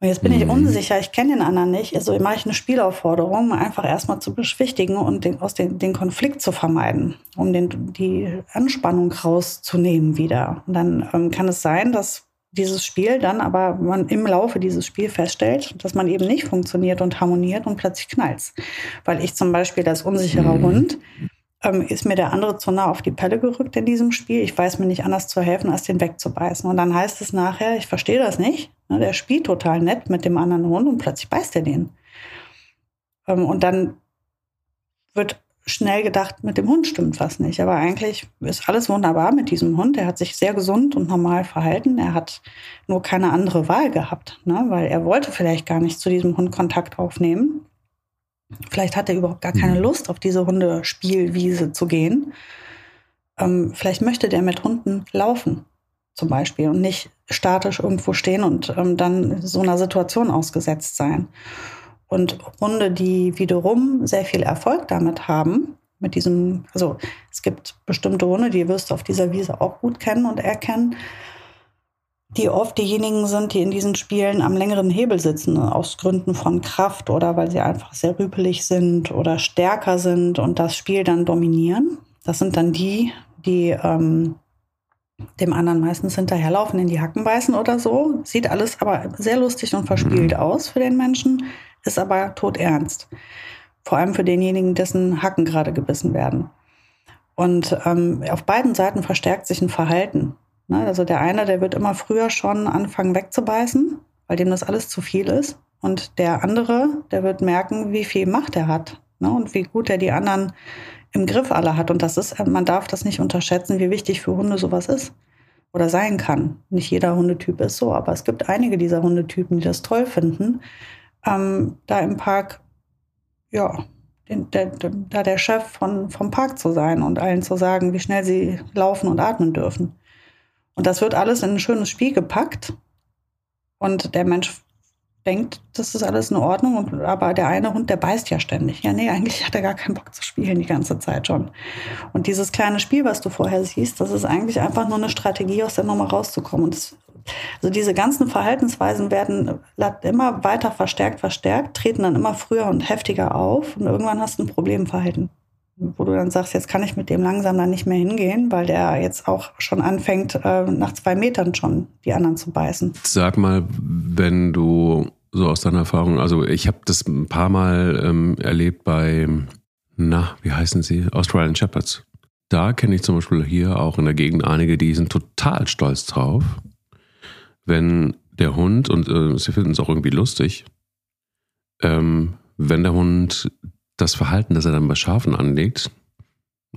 Und jetzt bin mhm. ich unsicher, ich kenne den anderen nicht. Also mache ich eine Spielaufforderung, einfach erstmal zu beschwichtigen und den, aus den, den Konflikt zu vermeiden, um den, die Anspannung rauszunehmen wieder. Und dann ähm, kann es sein, dass dieses Spiel dann aber man im Laufe dieses Spiels feststellt, dass man eben nicht funktioniert und harmoniert und plötzlich knallt Weil ich zum Beispiel als unsicherer mhm. Hund ähm, ist mir der andere zu nah auf die Pelle gerückt in diesem Spiel. Ich weiß mir nicht anders zu helfen, als den wegzubeißen. Und dann heißt es nachher, ich verstehe das nicht. Ne, der spielt total nett mit dem anderen Hund und plötzlich beißt er den. Ähm, und dann wird schnell gedacht, mit dem Hund stimmt was nicht. Aber eigentlich ist alles wunderbar mit diesem Hund. Er hat sich sehr gesund und normal verhalten. Er hat nur keine andere Wahl gehabt, ne? weil er wollte vielleicht gar nicht zu diesem Hund Kontakt aufnehmen. Vielleicht hat er überhaupt gar keine mhm. Lust, auf diese Hundespielwiese zu gehen. Ähm, vielleicht möchte der mit Hunden laufen, zum Beispiel, und nicht statisch irgendwo stehen und ähm, dann so einer Situation ausgesetzt sein. Und Hunde, die wiederum sehr viel Erfolg damit haben, mit diesem, also es gibt bestimmte Hunde, die wirst du auf dieser Wiese auch gut kennen und erkennen, die oft diejenigen sind, die in diesen Spielen am längeren Hebel sitzen, aus Gründen von Kraft oder weil sie einfach sehr rüpelig sind oder stärker sind und das Spiel dann dominieren. Das sind dann die, die ähm, dem anderen meistens hinterherlaufen, in die Hacken beißen oder so. Sieht alles aber sehr lustig und verspielt mhm. aus für den Menschen ist aber todernst. Vor allem für denjenigen, dessen Hacken gerade gebissen werden. Und ähm, auf beiden Seiten verstärkt sich ein Verhalten. Ne? Also der eine, der wird immer früher schon anfangen wegzubeißen, weil dem das alles zu viel ist. Und der andere, der wird merken, wie viel Macht er hat ne? und wie gut er die anderen im Griff alle hat. Und das ist, man darf das nicht unterschätzen, wie wichtig für Hunde sowas ist oder sein kann. Nicht jeder Hundetyp ist so, aber es gibt einige dieser Hundetypen, die das toll finden, ähm, da im Park, ja, den, der, da der Chef von, vom Park zu sein und allen zu sagen, wie schnell sie laufen und atmen dürfen. Und das wird alles in ein schönes Spiel gepackt. Und der Mensch denkt, das ist alles in Ordnung, und, aber der eine Hund, der beißt ja ständig. Ja, nee, eigentlich hat er gar keinen Bock zu spielen die ganze Zeit schon. Und dieses kleine Spiel, was du vorher siehst, das ist eigentlich einfach nur eine Strategie, aus der Nummer rauszukommen. Das also diese ganzen Verhaltensweisen werden immer weiter verstärkt, verstärkt, treten dann immer früher und heftiger auf und irgendwann hast du ein Problemverhalten, wo du dann sagst, jetzt kann ich mit dem langsam dann nicht mehr hingehen, weil der jetzt auch schon anfängt, äh, nach zwei Metern schon die anderen zu beißen. Sag mal, wenn du so aus deiner Erfahrung, also ich habe das ein paar Mal ähm, erlebt bei, na, wie heißen sie? Australian Shepherds. Da kenne ich zum Beispiel hier auch in der Gegend einige, die sind total stolz drauf wenn der Hund, und äh, sie finden es auch irgendwie lustig, ähm, wenn der Hund das Verhalten, das er dann bei Schafen anlegt,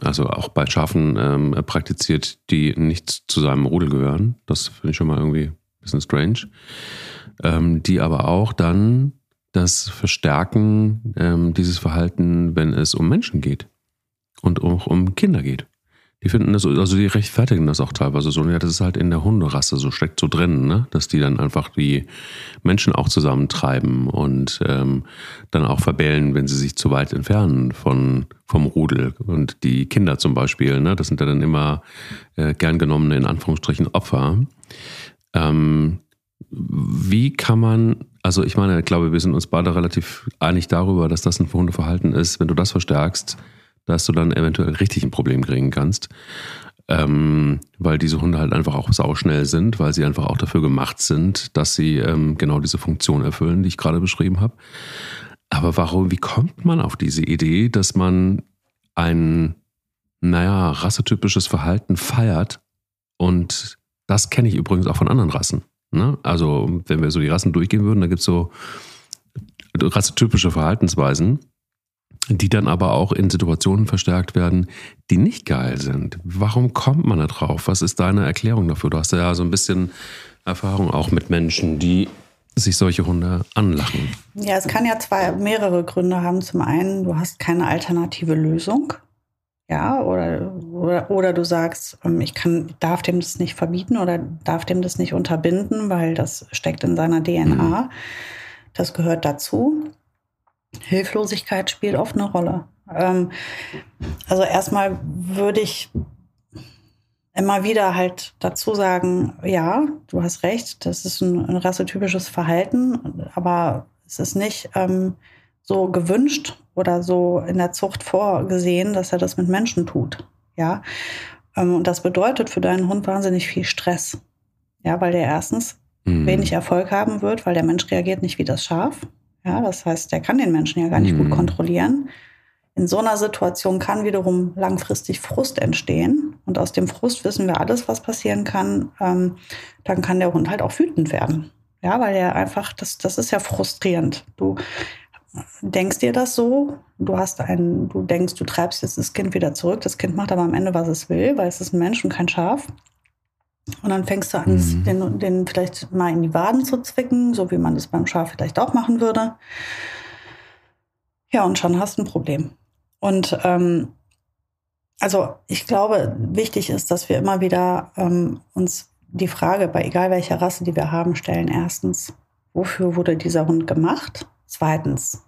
also auch bei Schafen ähm, praktiziert, die nicht zu seinem Rudel gehören, das finde ich schon mal irgendwie ein bisschen strange, ähm, die aber auch dann das Verstärken ähm, dieses Verhalten, wenn es um Menschen geht und auch um Kinder geht. Die finden das, also die rechtfertigen das auch teilweise so. Ja, das ist halt in der Hunderasse so, steckt so drin, ne? Dass die dann einfach die Menschen auch zusammentreiben und ähm, dann auch verbellen, wenn sie sich zu weit entfernen von, vom Rudel. Und die Kinder zum Beispiel, ne? Das sind ja dann immer äh, gern genommene, in Anführungsstrichen, Opfer. Ähm, wie kann man, also ich meine, ich glaube, wir sind uns beide relativ einig darüber, dass das ein Hundeverhalten ist. Wenn du das verstärkst, dass du dann eventuell richtig ein Problem kriegen kannst. Ähm, weil diese Hunde halt einfach auch sauschnell sind, weil sie einfach auch dafür gemacht sind, dass sie ähm, genau diese Funktion erfüllen, die ich gerade beschrieben habe. Aber warum, wie kommt man auf diese Idee, dass man ein, naja, rassetypisches Verhalten feiert? Und das kenne ich übrigens auch von anderen Rassen. Ne? Also, wenn wir so die Rassen durchgehen würden, da gibt es so rassetypische Verhaltensweisen, die dann aber auch in Situationen verstärkt werden, die nicht geil sind. Warum kommt man da drauf? Was ist deine Erklärung dafür? Du hast ja so ein bisschen Erfahrung auch mit Menschen, die sich solche Hunde anlachen. Ja, es kann ja zwei mehrere Gründe haben. Zum einen, du hast keine alternative Lösung. Ja, oder, oder, oder du sagst, ähm, ich kann, darf dem das nicht verbieten oder darf dem das nicht unterbinden, weil das steckt in seiner DNA. Mhm. Das gehört dazu. Hilflosigkeit spielt oft eine Rolle. Ähm, also erstmal würde ich immer wieder halt dazu sagen, ja, du hast recht, das ist ein, ein rassetypisches Verhalten, aber es ist nicht ähm, so gewünscht oder so in der Zucht vorgesehen, dass er das mit Menschen tut. Ja, ähm, und das bedeutet für deinen Hund wahnsinnig viel Stress. Ja, weil der erstens mhm. wenig Erfolg haben wird, weil der Mensch reagiert nicht wie das Schaf. Ja, das heißt, der kann den Menschen ja gar nicht mhm. gut kontrollieren. In so einer Situation kann wiederum langfristig Frust entstehen. Und aus dem Frust wissen wir alles, was passieren kann. Ähm, dann kann der Hund halt auch wütend werden. Ja, weil er einfach, das, das ist ja frustrierend. Du denkst dir das so, du hast einen, du denkst, du treibst jetzt das Kind wieder zurück. Das Kind macht aber am Ende, was es will, weil es ist ein Mensch und kein Schaf. Und dann fängst du an, mhm. den, den vielleicht mal in die Waden zu zwicken, so wie man das beim Schaf vielleicht auch machen würde. Ja, und schon hast du ein Problem. Und ähm, also ich glaube, wichtig ist, dass wir immer wieder ähm, uns die Frage bei egal welcher Rasse, die wir haben, stellen. Erstens, wofür wurde dieser Hund gemacht? Zweitens,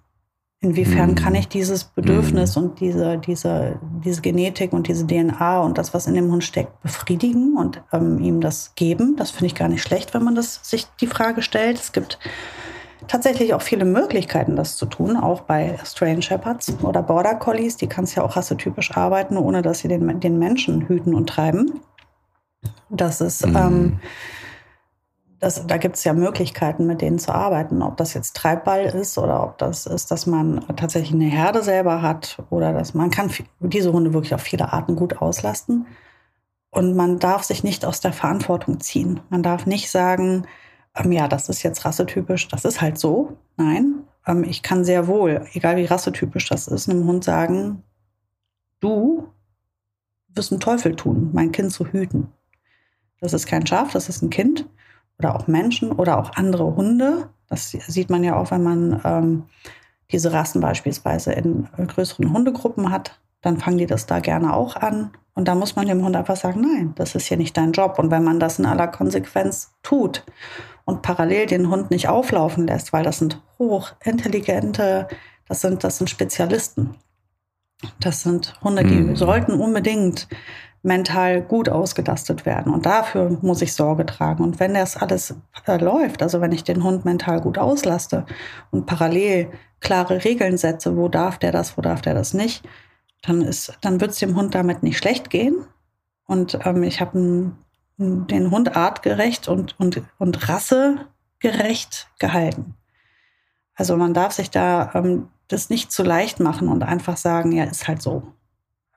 inwiefern mhm. kann ich dieses Bedürfnis mhm. und diese, diese, diese Genetik und diese DNA und das, was in dem Hund steckt, befriedigen und ähm, ihm das geben? Das finde ich gar nicht schlecht, wenn man das, sich die Frage stellt. Es gibt tatsächlich auch viele Möglichkeiten, das zu tun, auch bei Strange Shepherds oder Border Collies. Die kannst ja auch rassetypisch arbeiten, ohne dass sie den, den Menschen hüten und treiben. Das ist, mhm. ähm, das, da gibt es ja Möglichkeiten, mit denen zu arbeiten. Ob das jetzt Treibball ist oder ob das ist, dass man tatsächlich eine Herde selber hat oder dass man kann diese Hunde wirklich auf viele Arten gut auslasten. Und man darf sich nicht aus der Verantwortung ziehen. Man darf nicht sagen, ähm, ja, das ist jetzt rassetypisch, das ist halt so. Nein, ähm, ich kann sehr wohl, egal wie rassetypisch das ist, einem Hund sagen, du wirst einen Teufel tun, mein Kind zu hüten. Das ist kein Schaf, das ist ein Kind oder auch Menschen oder auch andere Hunde. Das sieht man ja auch, wenn man ähm, diese Rassen beispielsweise in größeren Hundegruppen hat. Dann fangen die das da gerne auch an. Und da muss man dem Hund einfach sagen, nein, das ist hier nicht dein Job. Und wenn man das in aller Konsequenz tut und parallel den Hund nicht auflaufen lässt, weil das sind hochintelligente, das sind, das sind Spezialisten. Das sind Hunde, die mhm. sollten unbedingt mental gut ausgelastet werden. Und dafür muss ich Sorge tragen. Und wenn das alles äh, läuft, also wenn ich den Hund mental gut auslaste und parallel klare Regeln setze, wo darf der das, wo darf der das nicht, dann, dann wird es dem Hund damit nicht schlecht gehen. Und ähm, ich habe den Hund artgerecht und, und, und rassegerecht gehalten. Also man darf sich da ähm, das nicht zu leicht machen und einfach sagen, ja, ist halt so.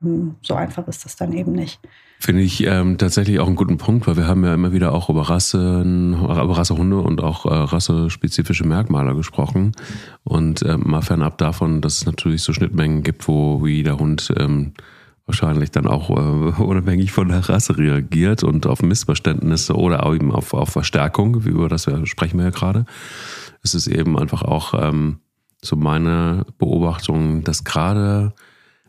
Ähm, so einfach ist das dann eben nicht. Finde ich ähm, tatsächlich auch einen guten Punkt, weil wir haben ja immer wieder auch über Rassen, über Rassehunde und auch äh, rassespezifische Merkmale gesprochen. Und äh, mal fernab davon, dass es natürlich so Schnittmengen gibt, wo jeder Hund ähm, wahrscheinlich dann auch äh, [LAUGHS] unabhängig von der Rasse reagiert und auf Missverständnisse oder auch eben auf, auf Verstärkung, wie über das wir, sprechen wir ja gerade. Es ist eben einfach auch ähm, so meine Beobachtung, dass gerade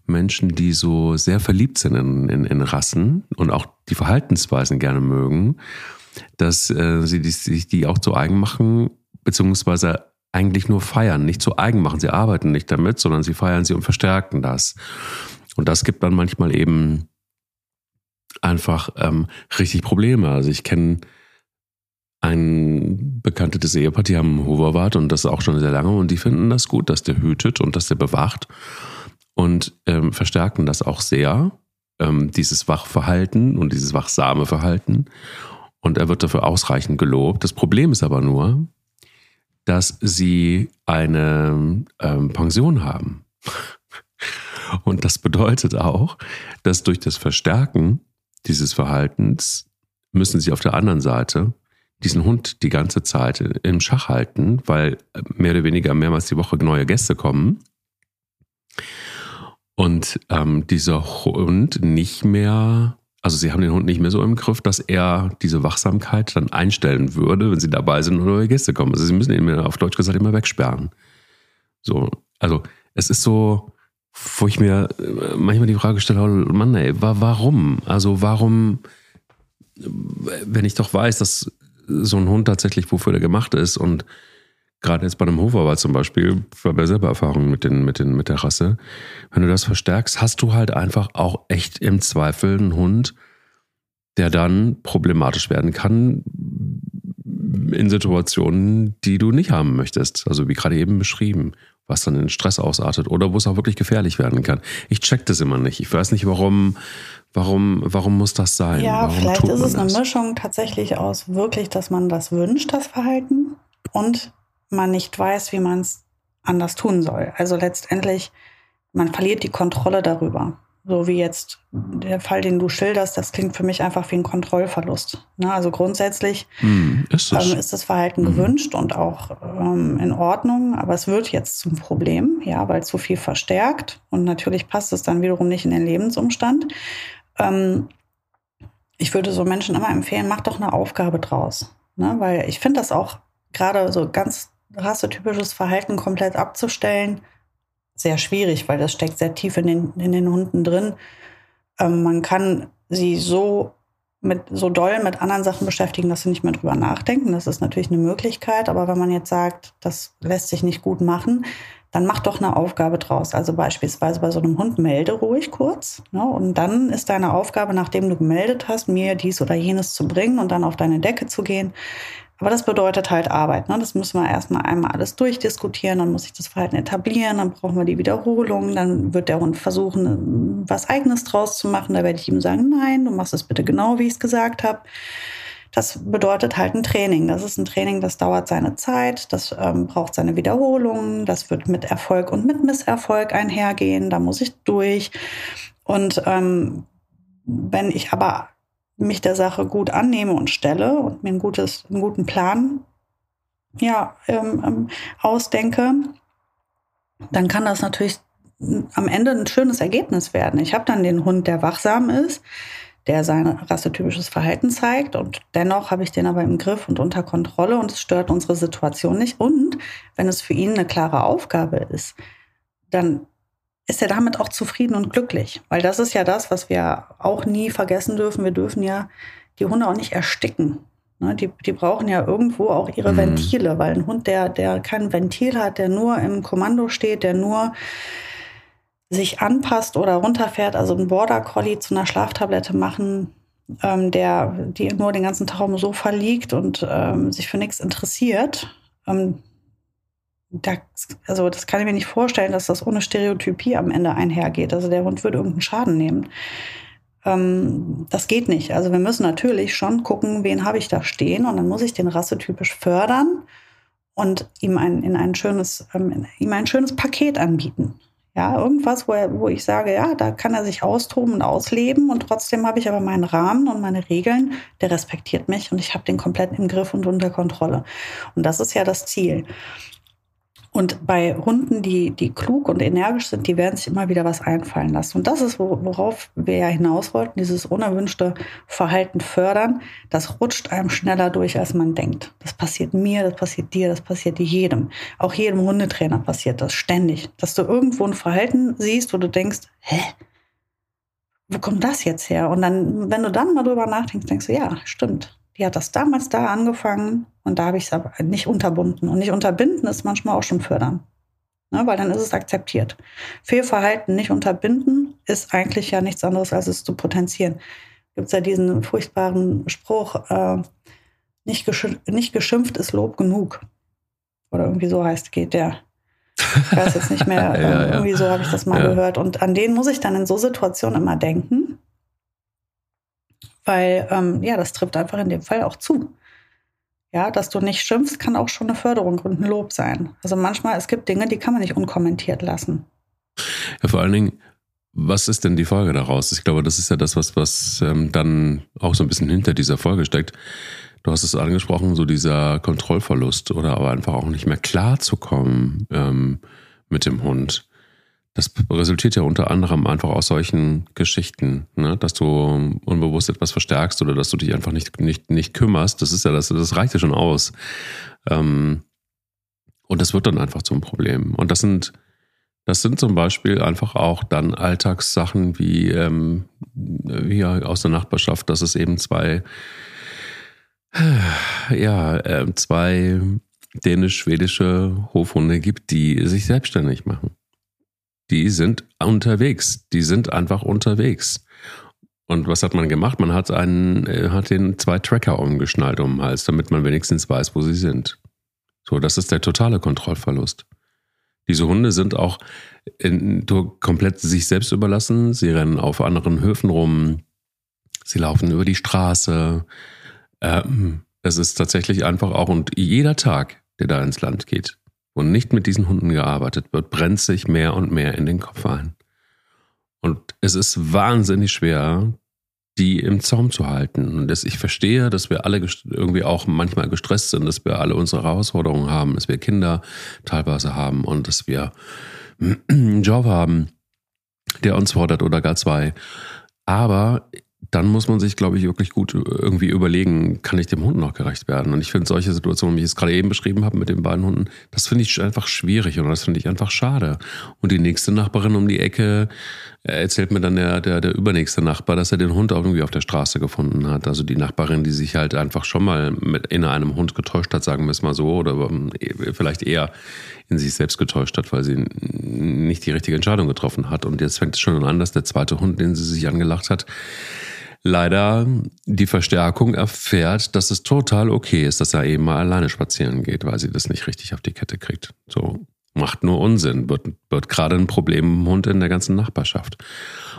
Menschen, die so sehr verliebt sind in, in, in Rassen und auch die Verhaltensweisen gerne mögen, dass äh, sie die, sich die auch zu eigen machen, beziehungsweise eigentlich nur feiern, nicht zu eigen machen. Sie arbeiten nicht damit, sondern sie feiern sie und verstärken das. Und das gibt dann manchmal eben einfach ähm, richtig Probleme. Also ich kenne ein bekanntes Ehepaar, die haben einen Hoverwart und das auch schon sehr lange und die finden das gut, dass der hütet und dass der bewacht und ähm, verstärken das auch sehr, ähm, dieses Wachverhalten und dieses wachsame Verhalten. Und er wird dafür ausreichend gelobt. Das Problem ist aber nur, dass sie eine ähm, Pension haben. [LAUGHS] Und das bedeutet auch, dass durch das Verstärken dieses Verhaltens müssen sie auf der anderen Seite diesen Hund die ganze Zeit im Schach halten, weil mehr oder weniger mehrmals die Woche neue Gäste kommen. Und ähm, dieser Hund nicht mehr, also sie haben den Hund nicht mehr so im Griff, dass er diese Wachsamkeit dann einstellen würde, wenn sie dabei sind und neue Gäste kommen. Also sie müssen ihn auf Deutsch gesagt immer wegsperren. So, also es ist so, wo ich mir äh, manchmal die Frage stelle, oh Mann, ey, warum? Also warum, wenn ich doch weiß, dass so ein Hund tatsächlich wofür der gemacht ist und gerade jetzt bei einem Hoferwald zum Beispiel, ich habe ja selber Erfahrungen mit, den, mit, den, mit der Rasse, wenn du das verstärkst, hast du halt einfach auch echt im Zweifel einen Hund, der dann problematisch werden kann in Situationen, die du nicht haben möchtest. Also wie gerade eben beschrieben, was dann in Stress ausartet oder wo es auch wirklich gefährlich werden kann. Ich check das immer nicht. Ich weiß nicht, warum, Warum, warum muss das sein? Ja, warum vielleicht ist es das? eine Mischung tatsächlich aus wirklich, dass man das wünscht, das Verhalten, und man nicht weiß, wie man es anders tun soll. Also letztendlich, man verliert die Kontrolle darüber. So wie jetzt der Fall, den du schilderst, das klingt für mich einfach wie ein Kontrollverlust. Ne? Also grundsätzlich hm, ist, ähm, ist, das Verhalten mhm. gewünscht und auch ähm, in Ordnung, aber es wird jetzt zum Problem, ja, weil so viel verstärkt und natürlich passt es dann wiederum nicht in den Lebensumstand. Ähm, ich würde so Menschen immer empfehlen, mach doch eine Aufgabe draus. Ne? Weil ich finde das auch gerade so ganz rassetypisches Verhalten komplett abzustellen, sehr schwierig, weil das steckt sehr tief in den, in den Hunden drin. Ähm, man kann sie so mit so doll mit anderen Sachen beschäftigen, dass sie nicht mehr drüber nachdenken. Das ist natürlich eine Möglichkeit, aber wenn man jetzt sagt, das lässt sich nicht gut machen, dann mach doch eine Aufgabe draus. Also beispielsweise bei so einem Hund melde ruhig kurz. Ne? Und dann ist deine Aufgabe, nachdem du gemeldet hast, mir dies oder jenes zu bringen und dann auf deine Decke zu gehen. Aber das bedeutet halt Arbeit. Ne? Das müssen wir erstmal einmal alles durchdiskutieren, dann muss ich das Verhalten etablieren, dann brauchen wir die Wiederholung, dann wird der Hund versuchen, was eigenes draus zu machen. Da werde ich ihm sagen, nein, du machst es bitte genau, wie ich es gesagt habe. Das bedeutet halt ein Training. Das ist ein Training, das dauert seine Zeit, das ähm, braucht seine Wiederholungen, das wird mit Erfolg und mit Misserfolg einhergehen, da muss ich durch. Und ähm, wenn ich aber mich der Sache gut annehme und stelle und mir ein gutes, einen guten Plan ja, ähm, ähm, ausdenke, dann kann das natürlich am Ende ein schönes Ergebnis werden. Ich habe dann den Hund, der wachsam ist, der sein rassetypisches Verhalten zeigt und dennoch habe ich den aber im Griff und unter Kontrolle und es stört unsere Situation nicht. Und wenn es für ihn eine klare Aufgabe ist, dann ist er damit auch zufrieden und glücklich. Weil das ist ja das, was wir auch nie vergessen dürfen. Wir dürfen ja die Hunde auch nicht ersticken. Ne, die, die brauchen ja irgendwo auch ihre mhm. Ventile, weil ein Hund, der, der kein Ventil hat, der nur im Kommando steht, der nur sich anpasst oder runterfährt, also ein Border Collie zu einer Schlaftablette machen, ähm, der die nur den ganzen Tag im Sofa liegt und ähm, sich für nichts interessiert, ähm, da, also das kann ich mir nicht vorstellen, dass das ohne Stereotypie am Ende einhergeht. Also der Hund würde irgendeinen Schaden nehmen. Ähm, das geht nicht. Also wir müssen natürlich schon gucken, wen habe ich da stehen und dann muss ich den rassetypisch fördern und ihm ein, in ein schönes, ähm, ihm ein schönes Paket anbieten. Ja, irgendwas, wo, er, wo ich sage, ja, da kann er sich austoben und ausleben und trotzdem habe ich aber meinen Rahmen und meine Regeln, der respektiert mich und ich habe den komplett im Griff und unter Kontrolle. Und das ist ja das Ziel. Und bei Hunden, die, die klug und energisch sind, die werden sich immer wieder was einfallen lassen. Und das ist, worauf wir ja hinaus wollten, dieses unerwünschte Verhalten fördern. Das rutscht einem schneller durch, als man denkt. Das passiert mir, das passiert dir, das passiert jedem. Auch jedem Hundetrainer passiert das ständig. Dass du irgendwo ein Verhalten siehst, wo du denkst, hä? Wo kommt das jetzt her? Und dann, wenn du dann mal drüber nachdenkst, denkst du, ja, stimmt. Die hat das damals da angefangen und da habe ich es aber nicht unterbunden. Und nicht unterbinden ist manchmal auch schon fördern. Ne, weil dann ist es akzeptiert. Fehlverhalten nicht unterbinden ist eigentlich ja nichts anderes, als es zu potenzieren. Gibt es ja diesen furchtbaren Spruch, äh, nicht, geschimpft, nicht geschimpft ist Lob genug. Oder irgendwie so heißt, geht der. Ich weiß jetzt nicht mehr, [LAUGHS] ja, ja. irgendwie so habe ich das mal ja. gehört. Und an den muss ich dann in so Situationen immer denken. Weil, ähm, ja, das trifft einfach in dem Fall auch zu. Ja, dass du nicht schimpfst, kann auch schon eine Förderung und ein Lob sein. Also manchmal, es gibt Dinge, die kann man nicht unkommentiert lassen. Ja, vor allen Dingen, was ist denn die Folge daraus? Ich glaube, das ist ja das, was, was ähm, dann auch so ein bisschen hinter dieser Folge steckt. Du hast es angesprochen, so dieser Kontrollverlust oder aber einfach auch nicht mehr klar zu kommen ähm, mit dem Hund. Das resultiert ja unter anderem einfach aus solchen Geschichten, ne? dass du unbewusst etwas verstärkst oder dass du dich einfach nicht, nicht, nicht kümmerst. Das ist ja das, das reicht ja schon aus. Ähm, und das wird dann einfach zum Problem. Und das sind, das sind zum Beispiel einfach auch dann Alltagssachen wie ähm, hier aus der Nachbarschaft, dass es eben zwei, ja, äh, zwei dänisch-schwedische Hofhunde gibt, die sich selbstständig machen die sind unterwegs. Die sind einfach unterwegs. Und was hat man gemacht? Man hat einen, äh, hat den zwei Tracker umgeschnallt um den Hals, damit man wenigstens weiß, wo sie sind. So, das ist der totale Kontrollverlust. Diese Hunde sind auch in, komplett sich selbst überlassen. Sie rennen auf anderen Höfen rum. Sie laufen über die Straße. Ähm, es ist tatsächlich einfach auch, und jeder Tag, der da ins Land geht und nicht mit diesen Hunden gearbeitet wird, brennt sich mehr und mehr in den Kopf ein. Und es ist wahnsinnig schwer, die im Zaum zu halten. Und das, ich verstehe, dass wir alle irgendwie auch manchmal gestresst sind, dass wir alle unsere Herausforderungen haben, dass wir Kinder teilweise haben und dass wir [CLEARS THROAT] einen Job haben, der uns fordert oder gar zwei. Aber dann muss man sich, glaube ich, wirklich gut irgendwie überlegen, kann ich dem Hund noch gerecht werden? Und ich finde solche Situationen, wie ich es gerade eben beschrieben habe mit den beiden Hunden, das finde ich einfach schwierig oder das finde ich einfach schade. Und die nächste Nachbarin um die Ecke erzählt mir dann der, der, der übernächste Nachbar, dass er den Hund auch irgendwie auf der Straße gefunden hat. Also die Nachbarin, die sich halt einfach schon mal mit in einem Hund getäuscht hat, sagen wir es mal so, oder ähm, vielleicht eher in sich selbst getäuscht hat, weil sie nicht die richtige Entscheidung getroffen hat. Und jetzt fängt es schon an, dass der zweite Hund, den sie sich angelacht hat, leider die Verstärkung erfährt, dass es total okay ist, dass er eben mal alleine spazieren geht, weil sie das nicht richtig auf die Kette kriegt. So macht nur Unsinn, wird, wird gerade ein Problem im Hund in der ganzen Nachbarschaft.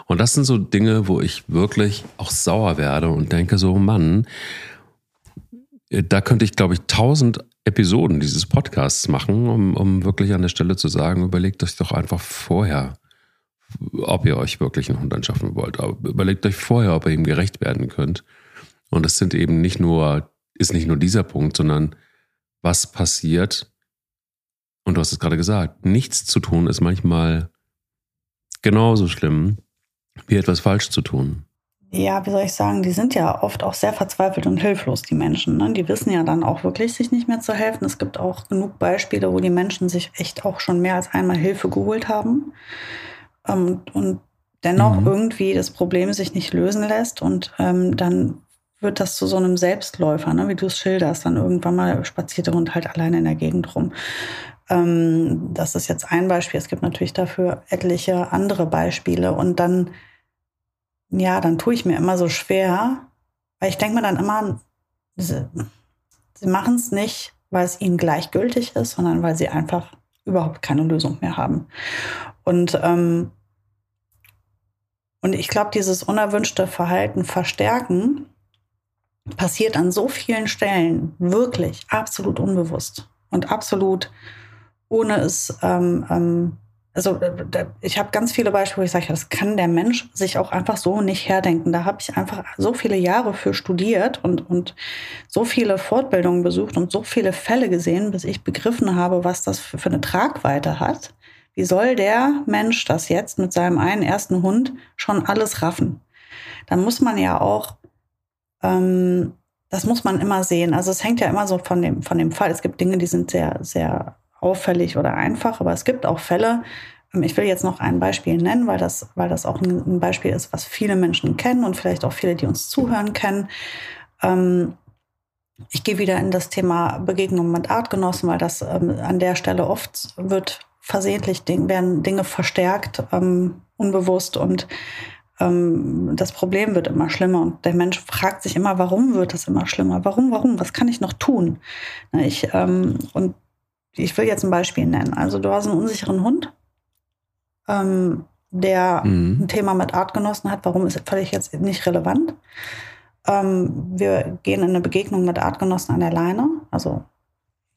Und das sind so Dinge, wo ich wirklich auch sauer werde und denke so, Mann, da könnte ich, glaube ich, tausend Episoden dieses Podcasts machen, um, um wirklich an der Stelle zu sagen, überlegt euch doch einfach vorher, ob ihr euch wirklich einen Hund anschaffen wollt. Aber überlegt euch vorher, ob ihr ihm gerecht werden könnt. Und es sind eben nicht nur, ist nicht nur dieser Punkt, sondern was passiert. Und du hast es gerade gesagt, nichts zu tun ist manchmal genauso schlimm, wie etwas falsch zu tun. Ja, wie soll ich sagen, die sind ja oft auch sehr verzweifelt und hilflos, die Menschen. Ne? Die wissen ja dann auch wirklich, sich nicht mehr zu helfen. Es gibt auch genug Beispiele, wo die Menschen sich echt auch schon mehr als einmal Hilfe geholt haben ähm, und dennoch mhm. irgendwie das Problem sich nicht lösen lässt und ähm, dann wird das zu so einem Selbstläufer, ne? wie du es schilderst. Dann irgendwann mal spaziert der Hund halt alleine in der Gegend rum. Ähm, das ist jetzt ein Beispiel. Es gibt natürlich dafür etliche andere Beispiele. Und dann, ja, dann tue ich mir immer so schwer, weil ich denke mir dann immer, sie, sie machen es nicht, weil es ihnen gleichgültig ist, sondern weil sie einfach überhaupt keine Lösung mehr haben. Und ähm, und ich glaube, dieses unerwünschte Verhalten verstärken passiert an so vielen Stellen wirklich absolut unbewusst und absolut ohne es. Ähm, ähm, also äh, ich habe ganz viele Beispiele, wo ich sage, das kann der Mensch sich auch einfach so nicht herdenken. Da habe ich einfach so viele Jahre für studiert und, und so viele Fortbildungen besucht und so viele Fälle gesehen, bis ich begriffen habe, was das für, für eine Tragweite hat wie soll der Mensch das jetzt mit seinem einen ersten Hund schon alles raffen? Da muss man ja auch, ähm, das muss man immer sehen. Also es hängt ja immer so von dem, von dem Fall. Es gibt Dinge, die sind sehr, sehr auffällig oder einfach, aber es gibt auch Fälle, ähm, ich will jetzt noch ein Beispiel nennen, weil das, weil das auch ein Beispiel ist, was viele Menschen kennen und vielleicht auch viele, die uns zuhören, kennen. Ähm, ich gehe wieder in das Thema Begegnung mit Artgenossen, weil das ähm, an der Stelle oft wird versehentlich Ding, werden Dinge verstärkt, ähm, unbewusst und ähm, das Problem wird immer schlimmer und der Mensch fragt sich immer, warum wird es immer schlimmer? Warum, warum? Was kann ich noch tun? Ich, ähm, und ich will jetzt ein Beispiel nennen. Also du hast einen unsicheren Hund, ähm, der mhm. ein Thema mit Artgenossen hat. Warum ist völlig jetzt nicht relevant? Ähm, wir gehen in eine Begegnung mit Artgenossen an der Leine, also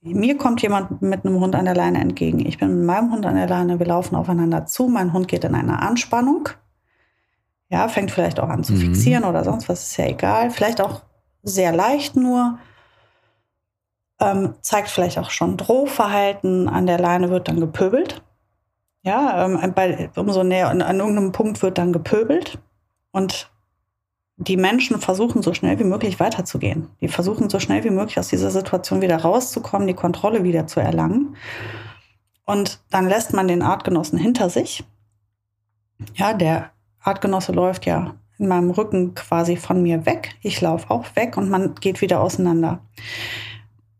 mir kommt jemand mit einem Hund an der Leine entgegen. Ich bin mit meinem Hund an der Leine, wir laufen aufeinander zu. Mein Hund geht in eine Anspannung. Ja, fängt vielleicht auch an zu mhm. fixieren oder sonst was, ist ja egal. Vielleicht auch sehr leicht nur. Ähm, zeigt vielleicht auch schon Drohverhalten. An der Leine wird dann gepöbelt. Ja, ähm, bei, umso näher an, an irgendeinem Punkt wird dann gepöbelt. Und die Menschen versuchen so schnell wie möglich weiterzugehen. Die versuchen so schnell wie möglich aus dieser Situation wieder rauszukommen, die Kontrolle wieder zu erlangen. Und dann lässt man den Artgenossen hinter sich. Ja, der Artgenosse läuft ja in meinem Rücken quasi von mir weg. Ich laufe auch weg und man geht wieder auseinander.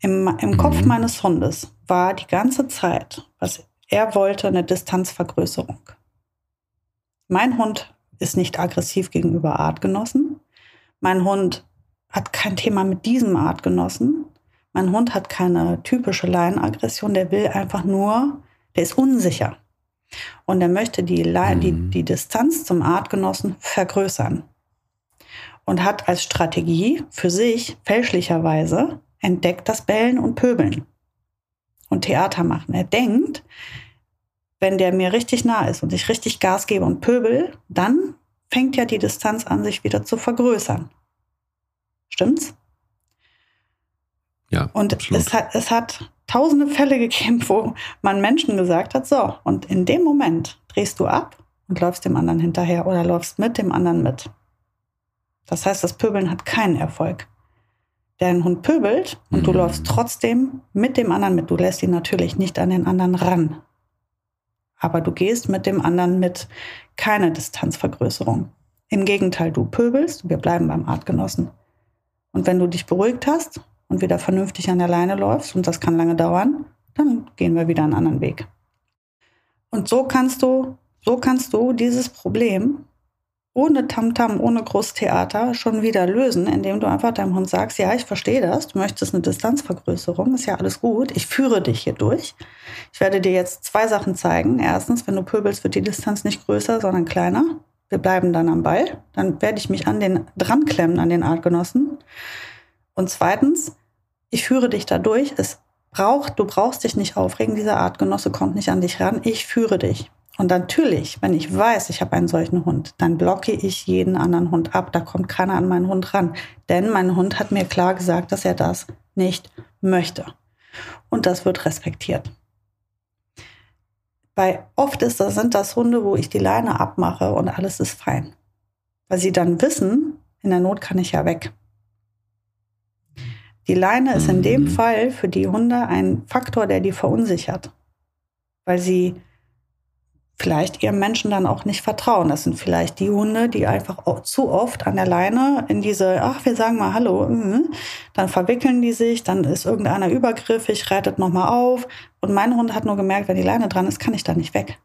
Im, im Kopf mhm. meines Hundes war die ganze Zeit, was er wollte, eine Distanzvergrößerung. Mein Hund ist nicht aggressiv gegenüber Artgenossen. Mein Hund hat kein Thema mit diesem Artgenossen. Mein Hund hat keine typische Leinenaggression. Der will einfach nur, der ist unsicher. Und er möchte die, die, mhm. die Distanz zum Artgenossen vergrößern. und hat als Strategie für sich fälschlicherweise entdeckt das Bellen und Pöbeln und Theater machen. Er denkt, wenn der mir richtig nah ist und ich richtig Gas gebe und pöbel, dann fängt ja die Distanz an, sich wieder zu vergrößern. Stimmt's? Ja. Und es hat, es hat tausende Fälle gegeben, wo man Menschen gesagt hat, so, und in dem Moment drehst du ab und läufst dem anderen hinterher oder läufst mit dem anderen mit. Das heißt, das Pöbeln hat keinen Erfolg. Der Hund pöbelt und mhm. du läufst trotzdem mit dem anderen mit. Du lässt ihn natürlich nicht an den anderen ran. Aber du gehst mit dem anderen mit. Keine Distanzvergrößerung. Im Gegenteil, du pöbelst, wir bleiben beim Artgenossen. Und wenn du dich beruhigt hast und wieder vernünftig an der Leine läufst, und das kann lange dauern, dann gehen wir wieder einen anderen Weg. Und so kannst du, so kannst du dieses Problem ohne Tamtam, ohne Großtheater schon wieder lösen, indem du einfach deinem Hund sagst, ja, ich verstehe das, du möchtest eine Distanzvergrößerung, ist ja alles gut, ich führe dich hier durch. Ich werde dir jetzt zwei Sachen zeigen. Erstens, wenn du pöbelst, wird die Distanz nicht größer, sondern kleiner. Wir bleiben dann am Ball. Dann werde ich mich an den dran klemmen, an den Artgenossen. Und zweitens, ich führe dich da durch. Es braucht, du brauchst dich nicht aufregen. Dieser Artgenosse kommt nicht an dich ran. Ich führe dich. Und natürlich, wenn ich weiß, ich habe einen solchen Hund, dann blocke ich jeden anderen Hund ab. Da kommt keiner an meinen Hund ran. Denn mein Hund hat mir klar gesagt, dass er das nicht möchte. Und das wird respektiert. Weil oft ist das, sind das Hunde, wo ich die Leine abmache und alles ist fein. Weil sie dann wissen, in der Not kann ich ja weg. Die Leine ist in dem mhm. Fall für die Hunde ein Faktor, der die verunsichert. Weil sie vielleicht ihrem Menschen dann auch nicht vertrauen. Das sind vielleicht die Hunde, die einfach zu oft an der Leine in diese, ach, wir sagen mal Hallo, mhm. dann verwickeln die sich, dann ist irgendeiner übergriffig, reitet nochmal auf. Und mein Hund hat nur gemerkt, wenn die Leine dran ist, kann ich da nicht weg.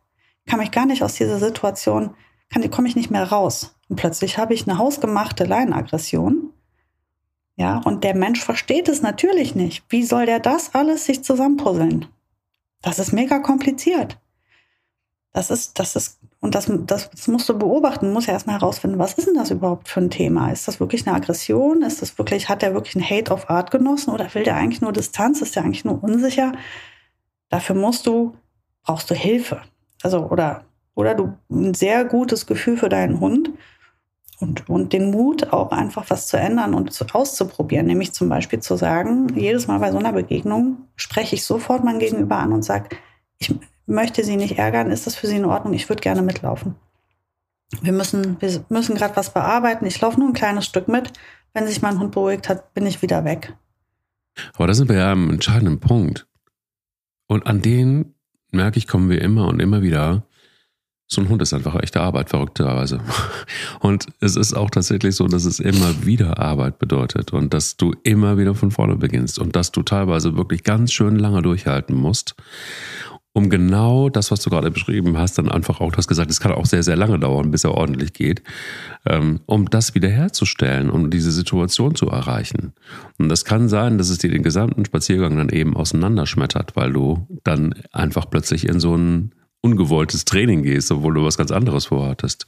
Kann mich gar nicht aus dieser Situation, kann, komme ich nicht mehr raus. Und plötzlich habe ich eine hausgemachte Leinenaggression. Ja, und der Mensch versteht es natürlich nicht. Wie soll der das alles sich zusammenpuzzeln? Das ist mega kompliziert. Das ist, das ist, und das, das, das musst du beobachten, musst ja erstmal herausfinden, was ist denn das überhaupt für ein Thema? Ist das wirklich eine Aggression? Ist das wirklich, hat der wirklich einen Hate of Art genossen oder will der eigentlich nur Distanz? Ist der eigentlich nur unsicher? Dafür musst du, brauchst du Hilfe. Also, oder, oder du ein sehr gutes Gefühl für deinen Hund und, und den Mut, auch einfach was zu ändern und zu, auszuprobieren. Nämlich zum Beispiel zu sagen, jedes Mal bei so einer Begegnung spreche ich sofort mein Gegenüber an und sage, ich, möchte sie nicht ärgern, ist das für sie in Ordnung? Ich würde gerne mitlaufen. Wir müssen, wir müssen gerade was bearbeiten. Ich laufe nur ein kleines Stück mit. Wenn sich mein Hund beruhigt hat, bin ich wieder weg. Aber da sind wir ja am entscheidenden Punkt. Und an den, merke ich, kommen wir immer und immer wieder. So ein Hund ist einfach echte Arbeit, verrückterweise. [LAUGHS] Und es ist auch tatsächlich so, dass es immer wieder Arbeit bedeutet und dass du immer wieder von vorne beginnst und dass du teilweise wirklich ganz schön lange durchhalten musst um genau das, was du gerade beschrieben hast, dann einfach auch, du hast gesagt, es kann auch sehr, sehr lange dauern, bis er ordentlich geht, ähm, um das wiederherzustellen, um diese Situation zu erreichen. Und das kann sein, dass es dir den gesamten Spaziergang dann eben auseinanderschmettert, weil du dann einfach plötzlich in so ein ungewolltes Training gehst, obwohl du was ganz anderes vorhattest.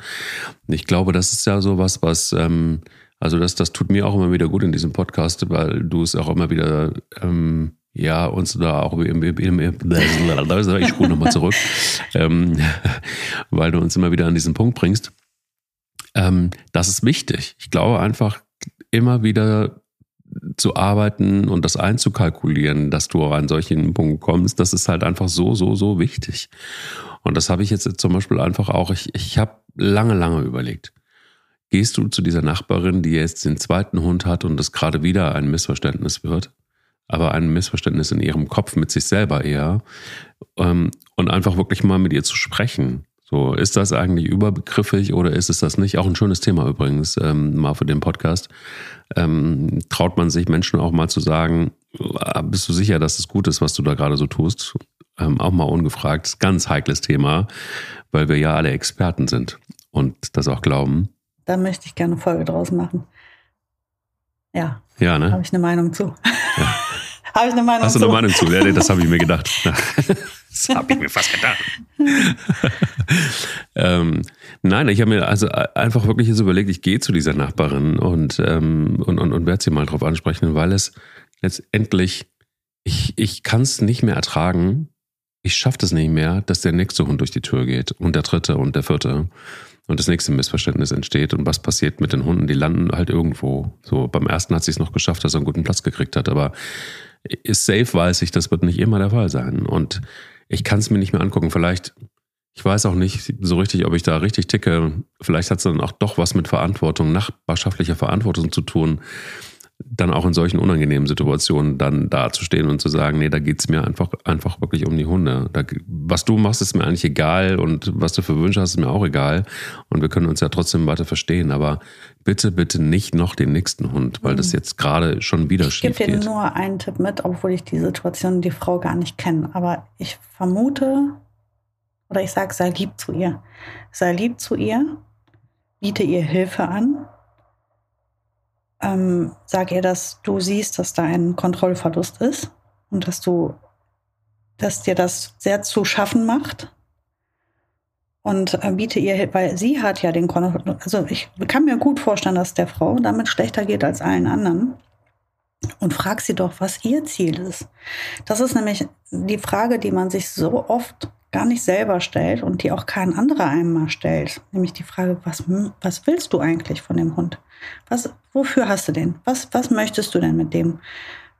Ich glaube, das ist ja so was, was, ähm, also das, das tut mir auch immer wieder gut in diesem Podcast, weil du es auch immer wieder ähm, ja, uns da auch im, im, im, ich spule nochmal zurück, [LAUGHS] ähm, [LAUGHS] weil du uns immer wieder an diesen Punkt bringst. Ähm, das ist wichtig. Ich glaube einfach immer wieder zu arbeiten und das einzukalkulieren, dass du an solchen Punkt kommst, das ist halt einfach so, so, so wichtig. Und das habe ich jetzt zum Beispiel einfach auch, ich, ich habe lange, lange überlegt. Gehst du zu dieser Nachbarin, die jetzt den zweiten Hund hat und es gerade wieder ein Missverständnis wird? Aber ein Missverständnis in ihrem Kopf mit sich selber eher. Ähm, und einfach wirklich mal mit ihr zu sprechen. So, ist das eigentlich überbegriffig oder ist es das nicht? Auch ein schönes Thema übrigens, ähm, mal für den Podcast. Ähm, traut man sich Menschen auch mal zu sagen, ah, bist du sicher, dass es gut ist, was du da gerade so tust? Ähm, auch mal ungefragt. Ganz heikles Thema, weil wir ja alle Experten sind und das auch glauben. Da möchte ich gerne eine Folge draus machen. Ja. Ja, ne? Habe ich eine Meinung zu. Ja. [LAUGHS] habe ich eine Meinung Hast du eine Meinung zu? Ja, das habe ich mir gedacht. [LAUGHS] das habe ich mir fast gedacht. [LAUGHS] ähm, nein, ich habe mir also einfach wirklich jetzt überlegt, ich gehe zu dieser Nachbarin und, ähm, und, und, und werde sie mal drauf ansprechen, weil es letztendlich, ich, ich kann es nicht mehr ertragen, ich schaffe es nicht mehr, dass der nächste Hund durch die Tür geht und der dritte und der vierte und das nächste Missverständnis entsteht. Und was passiert mit den Hunden? Die landen halt irgendwo. So beim ersten hat sie es noch geschafft, dass er einen guten Platz gekriegt hat, aber safe weiß ich, das wird nicht immer der Fall sein. Und ich kann es mir nicht mehr angucken. Vielleicht, ich weiß auch nicht so richtig, ob ich da richtig ticke. Vielleicht hat es dann auch doch was mit Verantwortung, nachbarschaftlicher Verantwortung zu tun dann auch in solchen unangenehmen Situationen dann dazustehen und zu sagen, nee, da geht's mir einfach, einfach wirklich um die Hunde. Da, was du machst, ist mir eigentlich egal und was du für Wünsche hast, ist mir auch egal. Und wir können uns ja trotzdem weiter verstehen. Aber bitte, bitte nicht noch den nächsten Hund, weil das mhm. jetzt gerade schon wieder schief geht. Ich gebe dir nur einen Tipp mit, obwohl ich die Situation, die Frau gar nicht kenne. Aber ich vermute, oder ich sage, sei lieb zu ihr. Sei lieb zu ihr, biete ihr Hilfe an ähm, sag ihr, dass du siehst, dass da ein Kontrollverlust ist und dass du, dass dir das sehr zu schaffen macht. Und äh, biete ihr, weil sie hat ja den Kontrollverlust. Also ich kann mir gut vorstellen, dass der Frau damit schlechter geht als allen anderen. Und frag sie doch, was ihr Ziel ist. Das ist nämlich die Frage, die man sich so oft gar nicht selber stellt und die auch kein anderer einmal stellt. Nämlich die Frage, was, was willst du eigentlich von dem Hund? Was, wofür hast du den? Was, was möchtest du denn mit dem?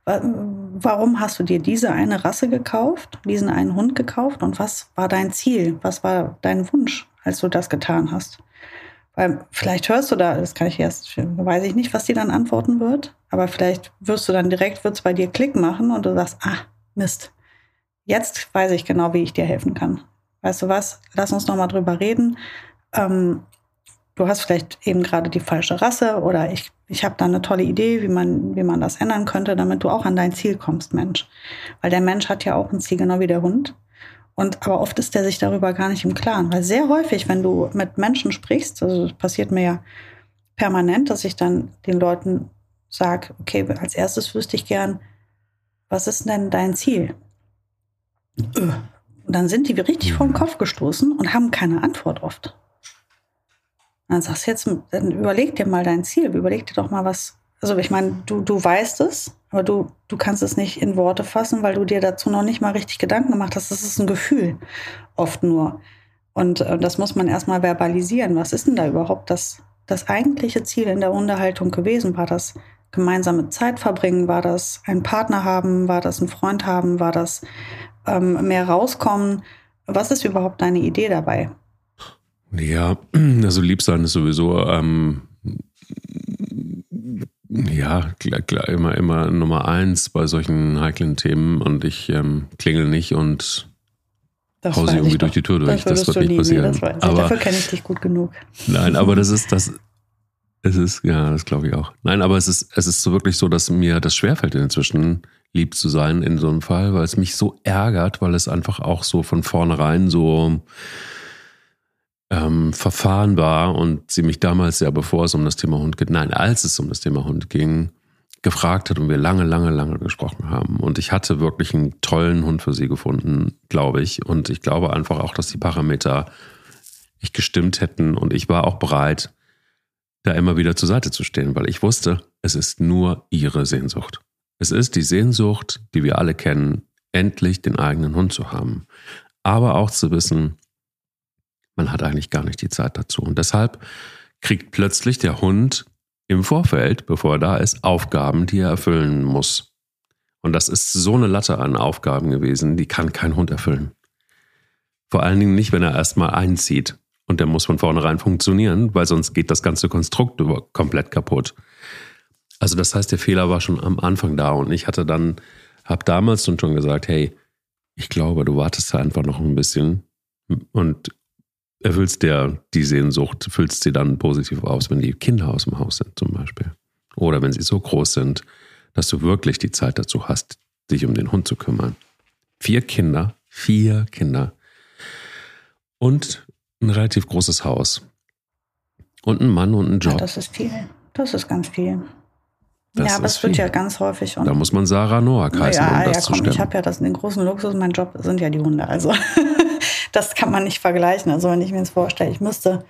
Warum hast du dir diese eine Rasse gekauft, diesen einen Hund gekauft und was war dein Ziel? Was war dein Wunsch, als du das getan hast? Weil vielleicht hörst du da, das kann ich erst, weiß ich nicht, was die dann antworten wird, aber vielleicht wirst du dann direkt, wird es bei dir Klick machen und du sagst, ah, Mist, jetzt weiß ich genau, wie ich dir helfen kann. Weißt du was? Lass uns noch mal drüber reden. Ähm, du hast vielleicht eben gerade die falsche Rasse oder ich, ich habe da eine tolle Idee, wie man, wie man das ändern könnte, damit du auch an dein Ziel kommst, Mensch. Weil der Mensch hat ja auch ein Ziel, genau wie der Hund. Und aber oft ist der sich darüber gar nicht im Klaren. Weil sehr häufig, wenn du mit Menschen sprichst, also das passiert mir ja permanent, dass ich dann den Leuten sage, okay, als erstes wüsste ich gern, was ist denn dein Ziel? Und dann sind die richtig vor den Kopf gestoßen und haben keine Antwort oft. Dann sagst du jetzt, dann überleg dir mal dein Ziel, überleg dir doch mal was. Also ich meine, du, du weißt es, aber du, du kannst es nicht in Worte fassen, weil du dir dazu noch nicht mal richtig Gedanken gemacht hast. Das ist ein Gefühl, oft nur. Und äh, das muss man erstmal verbalisieren. Was ist denn da überhaupt das, das eigentliche Ziel in der Unterhaltung gewesen? War das gemeinsame Zeit verbringen? War das ein Partner haben? War das ein Freund haben? War das ähm, mehr rauskommen? Was ist überhaupt deine Idee dabei? Ja, [CLEARS THROAT] also lieb sein ist sowieso ähm, ja klar, klar, immer, immer Nummer eins bei solchen heiklen Themen und ich ähm, klingel nicht und das hau sie irgendwie durch die Tür durch. Das, das wird nicht passieren. Nee, aber, Dafür kenne ich dich gut genug. [LAUGHS] Nein, aber das ist das. Es ist, ja, das glaube ich auch. Nein, aber es ist, es ist so wirklich so, dass mir das schwerfällt inzwischen, lieb zu sein in so einem Fall, weil es mich so ärgert, weil es einfach auch so von vornherein so ähm, Verfahren war und sie mich damals ja, bevor es um das Thema Hund geht, nein, als es um das Thema Hund ging, gefragt hat und wir lange, lange, lange gesprochen haben. Und ich hatte wirklich einen tollen Hund für sie gefunden, glaube ich. Und ich glaube einfach auch, dass die Parameter ich gestimmt hätten und ich war auch bereit, da immer wieder zur Seite zu stehen, weil ich wusste, es ist nur ihre Sehnsucht. Es ist die Sehnsucht, die wir alle kennen, endlich den eigenen Hund zu haben. Aber auch zu wissen, man hat eigentlich gar nicht die Zeit dazu. Und deshalb kriegt plötzlich der Hund im Vorfeld, bevor er da ist, Aufgaben, die er erfüllen muss. Und das ist so eine Latte an Aufgaben gewesen, die kann kein Hund erfüllen. Vor allen Dingen nicht, wenn er erstmal einzieht. Und der muss von vornherein funktionieren, weil sonst geht das ganze Konstrukt komplett kaputt. Also das heißt, der Fehler war schon am Anfang da. Und ich hatte dann, habe damals schon gesagt, hey, ich glaube, du wartest da einfach noch ein bisschen und erfüllst der die Sehnsucht, füllst sie dann positiv aus, wenn die Kinder aus dem Haus sind zum Beispiel. Oder wenn sie so groß sind, dass du wirklich die Zeit dazu hast, dich um den Hund zu kümmern. Vier Kinder, vier Kinder und ein relativ großes Haus und ein Mann und ein Job. Ja, das ist viel. Das ist ganz viel. Das ja, aber es wird ja ganz häufig. Und Da muss man Sarah Noah heißen, ja, um das ja, zu komm, ich stemmen. habe ja das, den großen Luxus, mein Job sind ja die Hunde. Also [LAUGHS] das kann man nicht vergleichen. Also wenn ich mir jetzt vorstelle, ich müsste,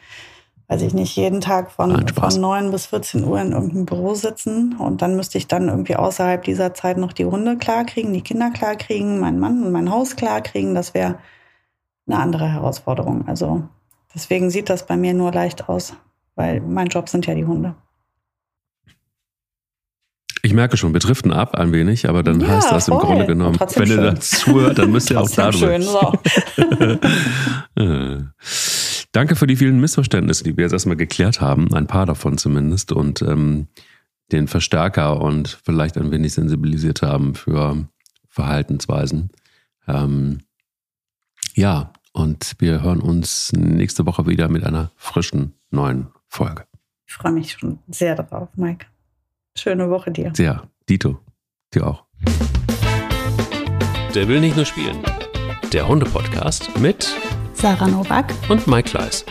weiß ich nicht, jeden Tag von, Nein, von 9 bis 14 Uhr in irgendeinem Büro sitzen und dann müsste ich dann irgendwie außerhalb dieser Zeit noch die Hunde klarkriegen, die Kinder klarkriegen, meinen Mann und mein Haus klarkriegen. Das wäre eine andere Herausforderung. Also deswegen sieht das bei mir nur leicht aus, weil mein Job sind ja die Hunde. Ich merke schon, wir driften ab ein wenig, aber dann Ja, heißt das im voll. Grunde genommen, wenn ihr schön. das zuhört, dann müsst ihr auch darüber. schön, so. [LAUGHS] Danke für die vielen Missverständnisse, die wir jetzt erstmal geklärt haben, ein paar davon zumindest, und ähm, den Verstärker und vielleicht ein wenig sensibilisiert haben für Verhaltensweisen. Ähm, ja, und wir hören uns nächste Woche wieder mit einer frischen neuen Folge. Ich freue mich schon sehr drauf, Mike. Schöne Woche dir. Sehr, Dito, dir auch. Der will nicht nur spielen. Der Hunde-Podcast mit Sarah Novak. und Mike Kleiss.